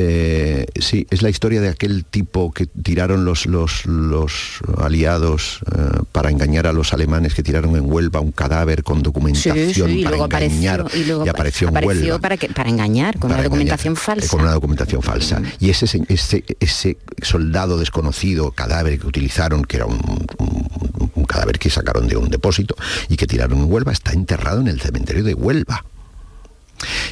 Eh, sí, es la historia de aquel tipo que tiraron los, los, los aliados eh, para engañar a los alemanes que tiraron en Huelva un cadáver con documentación Sí, sí, y para luego engañar apareció, y luego apareció en Huelva para, que, para engañar, con para una documentación engañar, falsa. eh, Con una documentación falsa. Y ese, se- ese, ese soldado desconocido, cadáver que utilizaron, que era un cadáver que sacaron de un depósito y que tiraron en Huelva, está enterrado en el cementerio de Huelva.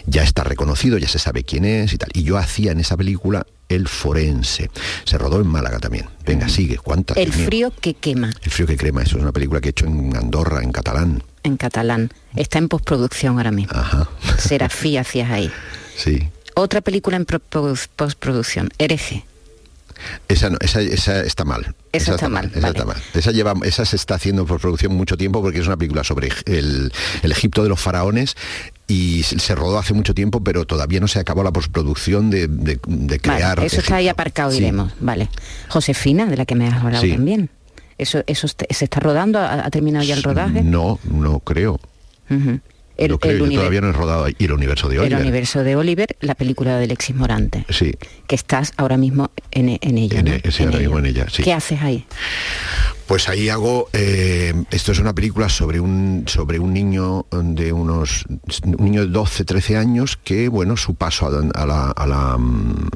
Ya está reconocido, ya se sabe quién es y tal. Y yo hacía en esa película El Forense. Se rodó en Málaga también. Venga, sigue. ¿Cuántas? El frío que quema, El frío que crema, eso es una película que he hecho en Andorra, en catalán. en catalán. Está en postproducción ahora mismo. Ajá. Serafí hacías ahí. Sí. Otra película en pro- produ- postproducción, Hereje. Esa, no- esa, esa está mal. Esa está mal, Esa vale. está mal. Esa, lleva, esa se está haciendo por producción mucho tiempo porque es una película sobre el, el Egipto de los faraones y se rodó hace mucho tiempo, pero todavía no se acabó la postproducción de, de- de Vale, crear. eso está ahí aparcado, Sí. iremos. Vale. Josefina, de la que me has hablado Sí. también. Eso, eso se está rodando, ha, terminado ya el rodaje. No, no creo. El, no creo, el yo univer- todavía no he rodado. Y el universo de el Oliver. universo de Oliver, la película de Alexis Morante, Sí. que estás ahora mismo en, en ella. En ¿no? e- sí, ahora mismo en ella, sí. ¿Qué haces ahí? Pues ahí hago, eh, esto es una película sobre un, sobre un niño de unos, un niño de 12, 13 años que, bueno, su paso a, la, a, la,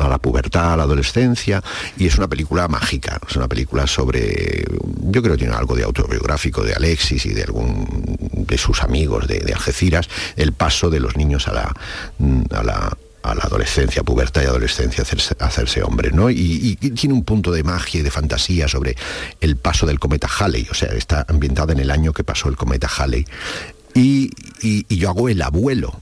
a la pubertad, a la adolescencia, y es una película mágica, es una película sobre, yo creo que tiene algo de autobiográfico de Alexis y de algún de sus amigos de, de Algeciras, el paso de los niños a la, a la a la adolescencia, pubertad y adolescencia, hacerse, hombre, ¿no? Y, tiene un punto de magia y de fantasía sobre el paso del cometa Halley, o sea, está ambientada en el año que pasó el cometa Halley. Y- y yo hago el abuelo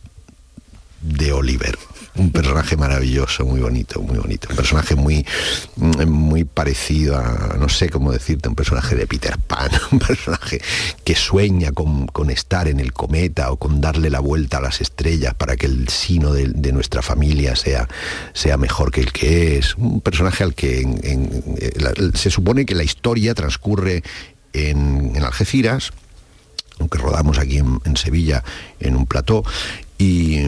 de Oliver, un personaje maravilloso, muy bonito, muy bonito, un personaje muy, mm, muy parecido a, no sé cómo decirte, un personaje de Peter Pan, <laughs> un personaje que sueña con, con estar en el cometa o con darle la vuelta a las estrellas para que el sino de, nuestra familia sea, sea mejor que el que es, un personaje al que eh, se supone que la historia transcurre en, en Algeciras, aunque rodamos aquí en, en Sevilla en un plató, y,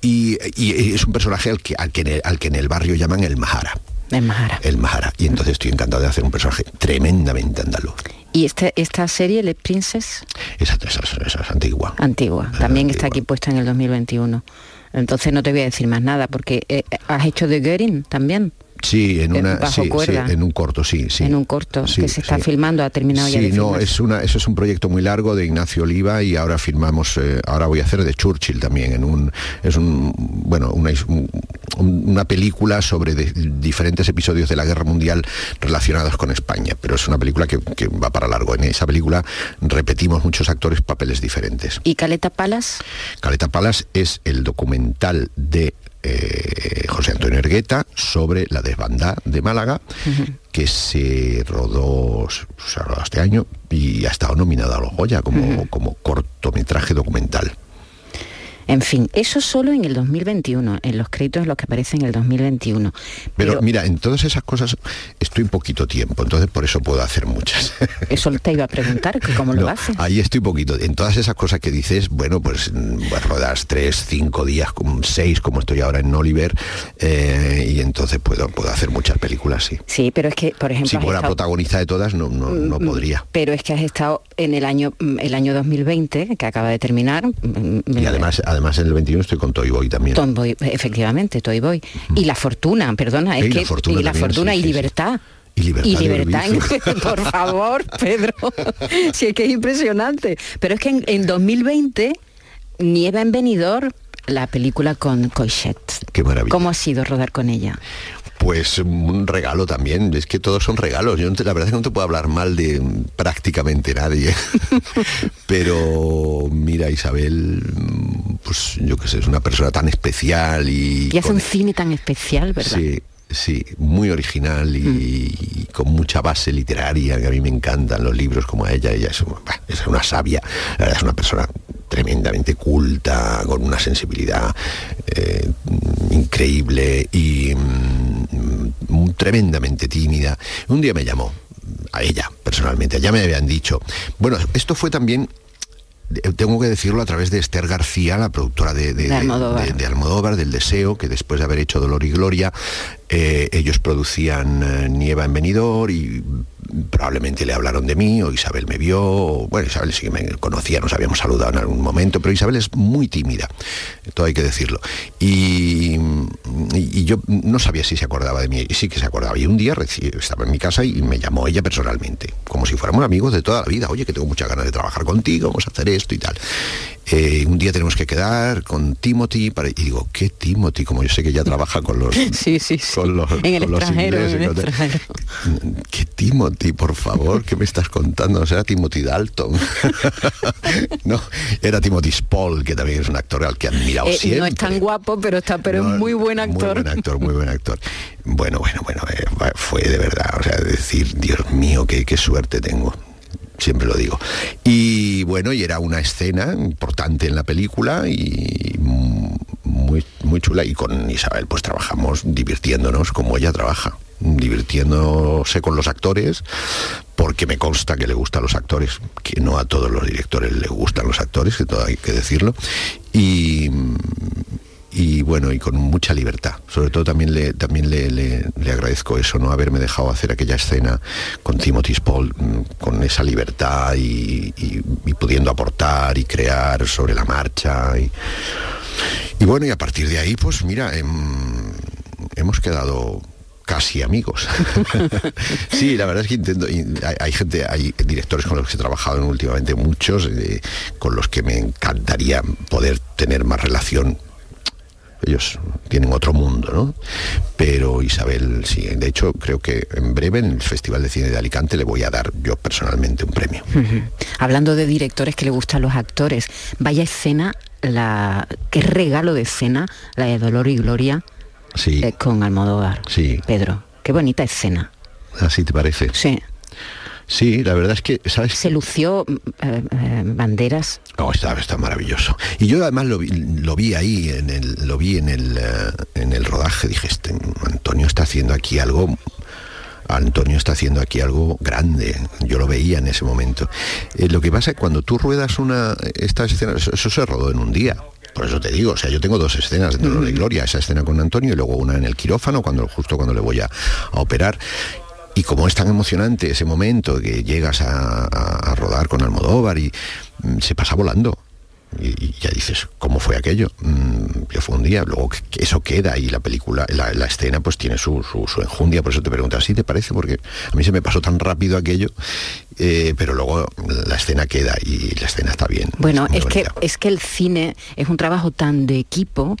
y, y es un personaje al que, al, que en el, al que en el barrio llaman el Mahara. En Mahara. El Mahara. Y entonces estoy encantado de hacer un personaje tremendamente andaluz. Y este, esta serie, Le Princess, Esa, esa- esa- es antigua. antigua, también está aquí puesta en el 2021. Entonces no te voy a decir más nada, porque eh, has hecho de Göring también. Sí, en una bajo sí, en un corto, sí, sí. En un corto Sí, que se está filmando, ha terminado ya Sí, no, es una, eso es un proyecto muy largo de Ignacio Oliva y ahora filmamos, eh, ahora voy a hacer de Churchill también, en un, es un, bueno, una, un- una película sobre de- diferentes episodios de la Guerra Mundial relacionados con España, pero es una película que, que va para largo. En esa película repetimos muchos actores papeles diferentes. ¿Y Caleta Palas? Caleta Palas es el documental de eh, José Antonio Ergueta sobre la desbandada de Málaga, que se rodó, este año y ha estado nominada a los Goya como, como cortometraje documental. En fin, eso solo en el 2021, en los créditos en los que aparece en el 2021. Pero, mira, en todas esas cosas estoy un poquito tiempo, entonces por eso puedo hacer muchas. <laughs> Eso te iba a preguntar, que cómo lo haces. Ahí estoy poquito. En todas esas cosas que dices, bueno, pues, mm, pues rodas tres, cinco días, seis, como estoy ahora en Oliver, eh, y entonces puedo, puedo hacer muchas películas, sí. Sí, pero es que, por ejemplo, Si fuera estado- protagonista de todas, no, no, no Mm, podría. Pero es que has estado en el año mm, el año 2020, que acaba de terminar. mm, Y además, además en el 21 estoy con Toy Boy también. Tom Boy, efectivamente, Toy Boy. Y la fortuna, perdona, es Y la que fortuna y la también, fortuna sí, y sí, sí. libertad. Y libertad. Y libertad, en- <laughs> por favor, Pedro. <laughs> si es que es impresionante. Pero es que en, en 2020, Nieva en Benidorm, la película con Coixet. Qué maravilla. ¿Cómo ha sido rodar con ella? Pues un regalo también, es que todos son regalos. Yo la verdad es que no te puedo hablar mal de mm, prácticamente nadie. <laughs> Pero mira, Isabel, mm, pues yo qué sé, es una persona tan especial y... Y hace con- un cine tan especial, ¿verdad? Sí, sí, muy original y, y con mucha base literaria, que a mí me encantan los libros como a ella. Ella es, un- bah, es una sabia, la verdad es una persona tremendamente culta, con una sensibilidad eh, increíble y mm, tremendamente tímida. Un día me llamó, a ella personalmente, ya me habían dicho. Bueno, esto fue también tengo que decirlo a través de Esther García, la productora de, de- De Almodóvar. de- de Almodóvar, del Deseo, que después de haber hecho Dolor y Gloria, eh, ellos producían eh, Nieva en Benidorm y probablemente le hablaron de mí, o Isabel me vio, o, bueno, Isabel sí que me conocía, nos habíamos saludado en algún momento, pero Isabel es muy tímida, todo hay que decirlo. Y, yo no sabía si se acordaba de mí, sí que se acordaba. Y un día estaba en mi casa y me llamó ella personalmente, como si fuéramos amigos de toda la vida. Oye, que tengo muchas ganas de trabajar contigo, vamos a hacer esto y tal. Eh, un día tenemos que quedar con Timothy, para- y digo, ¿qué Timothy? Como yo sé que ella trabaja con los... <laughs> Sí, sí, sí. Con los, En el con los extranjero, en el ingleses, con- extranjero. ¿Qué Timothy, por favor? ¿Qué me estás contando? O sea, Timothy Dalton. <laughs> no, era Timothy Spall, que también es un actor al que he admirado Eh, siempre. no es tan guapo, pero está, pero No, es muy buen actor. Muy buen actor, muy buen actor. Bueno, bueno, bueno, eh, fue de verdad, o sea, decir, Dios mío, qué, qué suerte tengo. Siempre lo digo. Y bueno, y era una escena importante en la película y muy, muy chula. Y con Isabel pues trabajamos divirtiéndonos como ella trabaja, divirtiéndose con los actores, porque me consta que le gustan los actores, que no a todos los directores les gustan los actores, que todo hay que decirlo. Y, y bueno, y con mucha libertad. Sobre todo también le, también le, le- agradezco eso, no haberme dejado hacer aquella escena con Timothy Spall, mm, con esa libertad y, pudiendo aportar y crear sobre la marcha. Y, y bueno, y a partir de ahí, pues mira, em, hemos quedado casi amigos. <laughs> sí, la verdad es que intento, hay, gente, hay directores con los que he trabajado últimamente muchos, eh, con los que me encantaría poder tener más relación ellos tienen otro mundo, ¿no? Pero Isabel, sí, de hecho creo que en breve en el Festival de Cine de Alicante le voy a dar yo personalmente un premio. Hablando de directores que le gustan los actores, vaya escena, la qué regalo de escena, la de Dolor y Gloria Sí, eh, con Almodóvar. sí, Pedro, qué bonita escena. así te parece. Sí, Sí, la verdad es que, ¿sabes? se lució mm, eh, eh, banderas. No, está, está maravilloso. Y yo además lo vi, lo vi ahí, en el, lo vi en el, eh, en el rodaje, dije, este Antonio está haciendo aquí algo. Antonio está haciendo aquí algo grande. Yo lo veía en ese momento. Eh, lo que pasa es que cuando tú ruedas una esta escena, eso, eso se rodó en un día. Por eso te digo, o sea, yo tengo dos escenas de Dolor y Gloria, esa escena con Antonio y luego una en el quirófano, cuando justo cuando le voy a, a operar. Y como es tan emocionante ese momento que llegas a, a- a rodar con Almodóvar y mm, se pasa volando. y, ya dices, ¿cómo fue aquello? Mm, yo fue un día, luego que eso queda y la película, la, escena pues tiene su, su, enjundia, por eso te pregunto, ¿así te parece? Porque a mí se me pasó tan rápido aquello, eh, pero luego la escena queda y la escena está bien. Bueno, es, que, es que el cine es un trabajo tan de equipo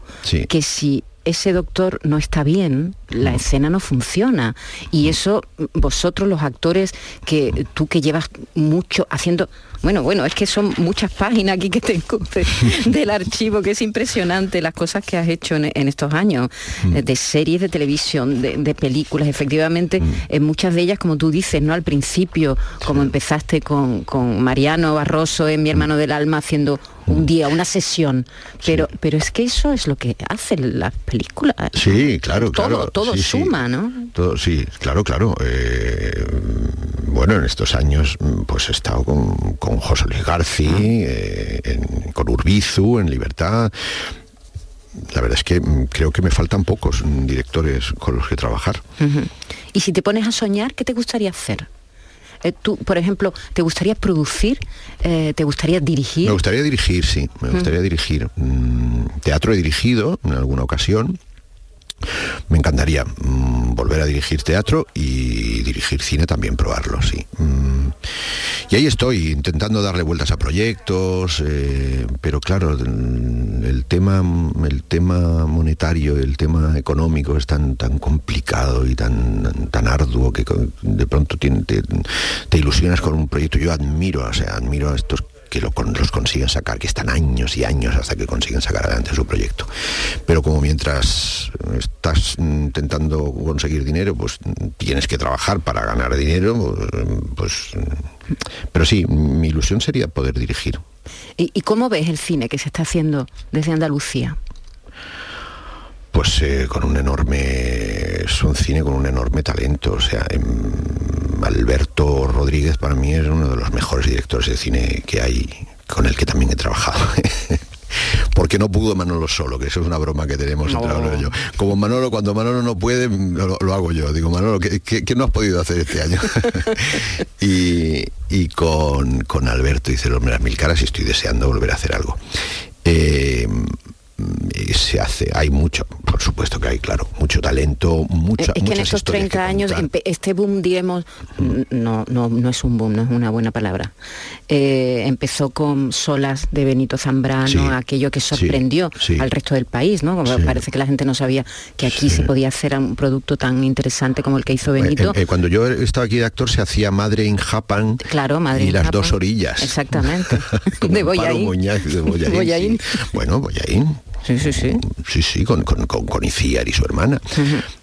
que si ese doctor no está bien, la escena no funciona. Y eso vosotros los actores, que tú que llevas mucho haciendo bueno, bueno, es que son muchas páginas aquí que tengo <laughs> del archivo, que es impresionante las cosas que has hecho en, estos años, mm. de series de televisión, de, películas, efectivamente, mm. en muchas de ellas, como tú dices, ¿no? Al principio, como empezaste con, con Mariano Barroso en Mi hermano del alma haciendo un día, una sesión. Pero, pero es que eso es lo que hacen las películas. Sí, claro, claro. Todo suma, ¿no? Todo, sí, claro, claro. Eh, bueno, en estos años pues he estado con, José Luis García, ah. eh, con Urbizu, en Libertad. La verdad es que creo que me faltan pocos directores con los que trabajar. Y si te pones a soñar, ¿qué te gustaría hacer? Eh, tú, por ejemplo, ¿te gustaría producir? Eh, ¿Te gustaría dirigir? Me gustaría dirigir, sí, me gustaría dirigir. Mm, teatro he dirigido en alguna ocasión. Me encantaría mm, volver a dirigir teatro y dirigir cine también, probarlo, sí. Mm, y ahí estoy, intentando darle vueltas a proyectos, eh, pero claro, el tema, el tema monetario, el tema económico es tan, tan complicado y tan, tan arduo que de pronto te, te ilusionas con un proyecto. Yo admiro, o sea, admiro a estos que lo, los consiguen sacar, que están años y años hasta que consiguen sacar adelante su proyecto. Pero como mientras estás intentando conseguir dinero, pues tienes que trabajar para ganar dinero, pues... Pero sí, mi ilusión sería poder dirigir. ¿Y, cómo ves el cine que se está haciendo desde Andalucía? Pues eh, con un enorme es un cine con un enorme talento o sea em, Alberto Rodríguez para mí es uno de los mejores directores de cine que hay, con el que también he trabajado. <laughs> porque no pudo Manolo solo, que eso es una broma que tenemos entre Manolo y yo. Como Manolo, cuando Manolo no puede, lo, hago yo. Digo, Manolo, ¿qué, no has podido hacer este año? <laughs> y, con, con Alberto dice, hombre, las mil caras y estoy deseando volver a hacer algo. Eh, se hace, hay mucho, por supuesto que hay, claro, mucho talento, mucha Es que en estos 30 años, este boom, digamos, no, no, no es un boom, no es una buena palabra. Eh, empezó con Solas de Benito Zambrano, aquello que sorprendió al resto del país, ¿no? parece que la gente no sabía que aquí se podía hacer un producto tan interesante como el que hizo Benito. Eh, eh, cuando yo estaba aquí de actor se hacía Madre in Japan claro, Madre y las dos orillas. Exactamente. <laughs> <laughs> <laughs> de Boyaín. De Boyaín. Bueno, Boyaín Sí, sí, sí. Sí, sí, con, con, con, y su hermana.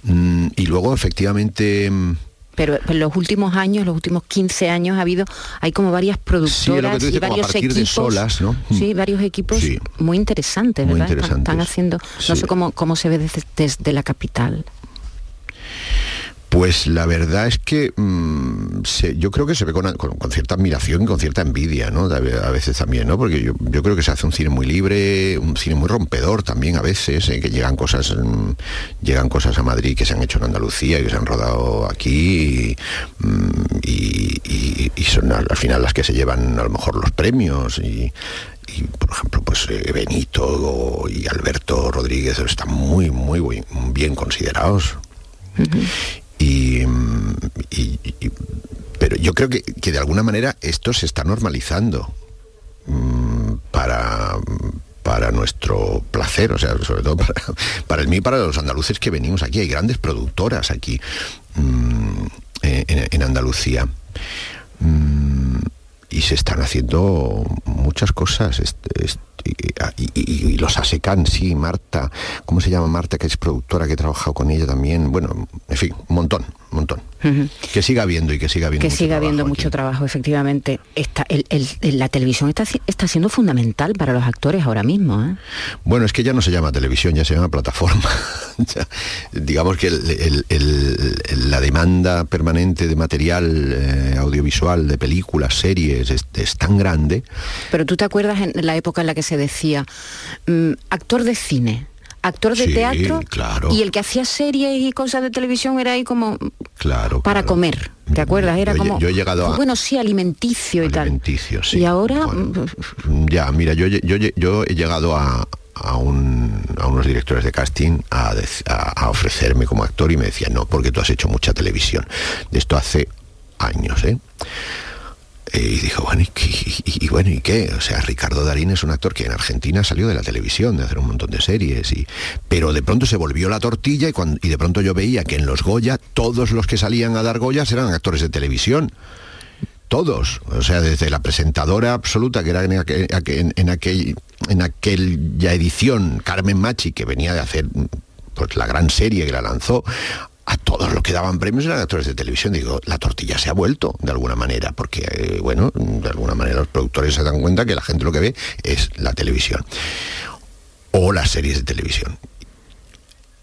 Mm, y luego, efectivamente... Mm, pero en los últimos años, los últimos 15 años ha habido, hay como varias productoras y varios equipos. solas, ¿no? Sí, varios equipos muy interesantes, ¿verdad? Están, haciendo, no sé cómo, cómo se ve desde la capital. Pues la verdad es que mm, yo creo que se ve con, cierta admiración y con cierta envidia, ¿no? A veces también, ¿no? Porque yo, creo que se hace un cine muy libre, un cine muy rompedor también a veces, ¿eh? que llegan cosas, mm, llegan cosas a Madrid que se han hecho en Andalucía y que se han rodado aquí y, mm, son al, final las que se llevan a lo mejor los premios y, por ejemplo, pues eh, Benito y Alberto Rodríguez están muy, muy bien considerados. Pero yo creo que, de alguna manera esto se está normalizando mm, para, para nuestro placer, o sea, sobre todo para, el mío y para los andaluces que venimos aquí. Hay grandes productoras aquí mm, en, Andalucía. Mm, y se están haciendo muchas cosas. y, los ASECAN, sí, Marta, ¿cómo se llama Marta, que es productora, que he trabajado con ella también? Bueno, en fin, un montón, un montón. Que siga habiendo y que siga habiendo Que siga habiendo mucho trabajo, efectivamente. Está, la televisión está, está siendo fundamental para los actores ahora mismo. ¿eh? Bueno, es que ya no se llama televisión, ya se llama plataforma. <laughs> digamos que la demanda permanente de material eh, audiovisual, de películas, series, es, tan grande. Pero tú te acuerdas en la época en la que se decía, mm, actor de cine, actor de Sí, teatro claro. y el que hacía series y cosas de televisión era ahí como Claro. para claro. comer, ¿te acuerdas? Era Yo- como yo he llegado a- bueno, sí, alimenticio y tal. Sí. Y ahora Bueno, Ya, mira, yo, yo, yo he llegado a, a, un- a unos directores de casting a, dec- a- a ofrecerme como actor y me decían, no, porque tú has hecho mucha televisión. De esto hace años, ¿eh? Y dijo, bueno, ¿y, y- bueno, ¿y qué? O sea, Ricardo Darín es un actor que en Argentina salió de la televisión, de hacer un montón de series, y, pero de pronto se volvió la tortilla y, cuando, y de pronto yo veía que en los Goya todos los que salían a dar Goyas eran actores de televisión todos, o sea, desde la presentadora absoluta, que era en, aquel, en, aquel, aquella edición, Carmen Machi, que venía de hacer pues, la gran serie que la lanzó, a todos los que daban premios eran actores de televisión. Digo, la tortilla se ha vuelto, de alguna manera, porque, eh, bueno, de alguna manera los productores se dan cuenta que la gente lo que ve es la televisión o las series de televisión.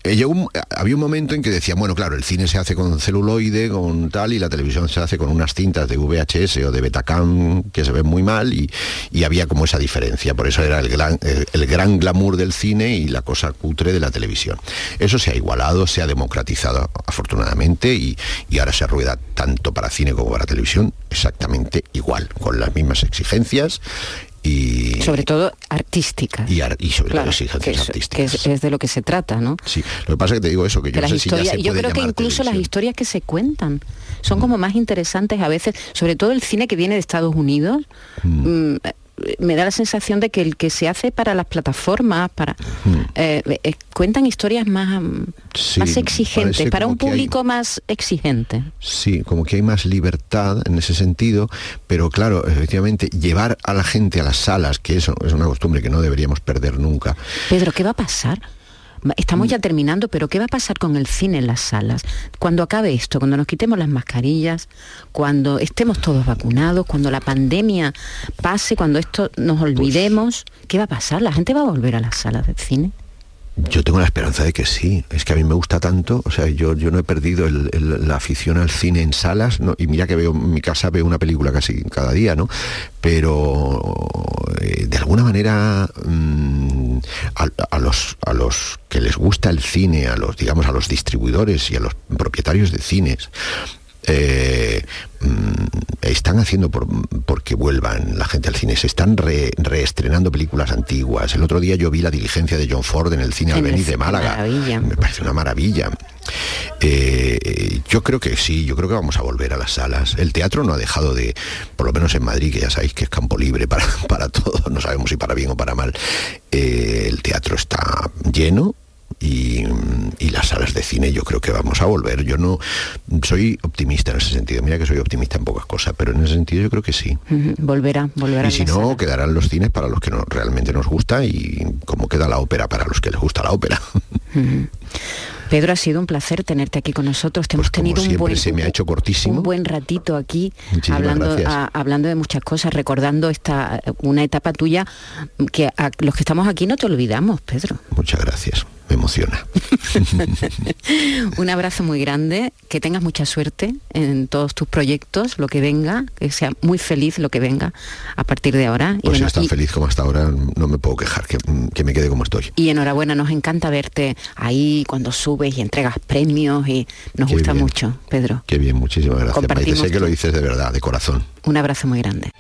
Eh, un- había un momento en que decían, bueno, claro, el cine se hace con celuloide, con tal, y la televisión se hace con unas cintas de VHS o de Betacam que se ven muy mal, y, y había como esa diferencia. Por eso era el gran, el gran glamour del cine y la cosa cutre de la televisión. Eso se ha igualado, se ha democratizado afortunadamente, y, y ahora se rueda tanto para cine como para televisión exactamente igual, con las mismas exigencias y... sobre todo artística. y, ar- y sobre Claro, todo exigencias es, artísticas. es- es de lo que se trata, ¿no? Sí, lo que pasa es que te digo eso, que yo no si ya se yo puede creo que incluso las televisión. Mm. historias que se cuentan son como más interesantes a veces, sobre todo el cine que viene de Estados Unidos. mm, eh, me da la sensación de que el que se hace para las plataformas, para eh, eh, cuentan historias más, mm, Sí, más exigentes, para un hay- público más exigente. Sí, como que hay más libertad en ese sentido, pero claro, efectivamente, llevar a la gente a las salas, que eso es una costumbre que no deberíamos perder nunca. Pedro, ¿qué va a pasar? Estamos ya terminando, pero ¿qué va a pasar con el cine en las salas? Cuando acabe esto, cuando nos quitemos las mascarillas, cuando estemos todos vacunados, cuando la pandemia pase, cuando esto nos olvidemos, ¿qué va a pasar? ¿La gente va a volver a las salas de cine? Yo tengo la esperanza de que sí, es que a mí me gusta tanto, o sea, yo, yo no he perdido el- el- la afición al cine en salas, ¿no? y mira que veo en mi casa veo una película casi cada día, ¿no? Pero eh, de alguna manera mm, a, los, a los que les gusta el cine, a los, digamos, a los distribuidores y a los propietarios de cines, eh, mm, están haciendo por, porque vuelvan la gente al cine. Se están re- reestrenando películas antiguas. El otro día yo vi la diligencia de John Ford en el cine Albéniz de Málaga. maravilla. Me parece una maravilla. Eh, yo creo que sí, yo creo que vamos a volver a las salas. El teatro no ha dejado de, por lo menos en Madrid, que ya sabéis que es campo libre para, <laughs> para todos, no sabemos si para bien o para mal. eh, el teatro está lleno, y, y las salas de cine yo creo que vamos a volver. Yo no soy optimista en ese sentido. Mira que soy optimista en pocas cosas, pero en ese sentido yo creo que sí. Ujú, Volverá, volverá. Y si no, quedarán los cines para los que no, realmente nos gusta y como queda la ópera para los que les gusta la ópera. Pedro, ha sido un placer tenerte aquí con nosotros. Te Pues hemos tenido un siempre, buen, se me ha hecho cortísimo. un buen ratito aquí Muchísimas hablando, gracias. a- hablando de muchas cosas, recordando esta una etapa tuya que a los que estamos aquí no te olvidamos, Pedro. Muchas gracias. Me emociona. <laughs> Un abrazo muy grande, que tengas mucha suerte en todos tus proyectos, lo que venga, que sea muy feliz lo que venga a partir de ahora. Pues bueno, si tan y- feliz como hasta ahora, no me puedo quejar, que, que me quede como estoy. Y enhorabuena, nos encanta verte ahí cuando subes y entregas premios y nos Qué gusta bien. mucho, Pedro. Qué bien, muchísimas gracias. Maite. Sé que lo dices de verdad, de corazón. Un abrazo muy grande.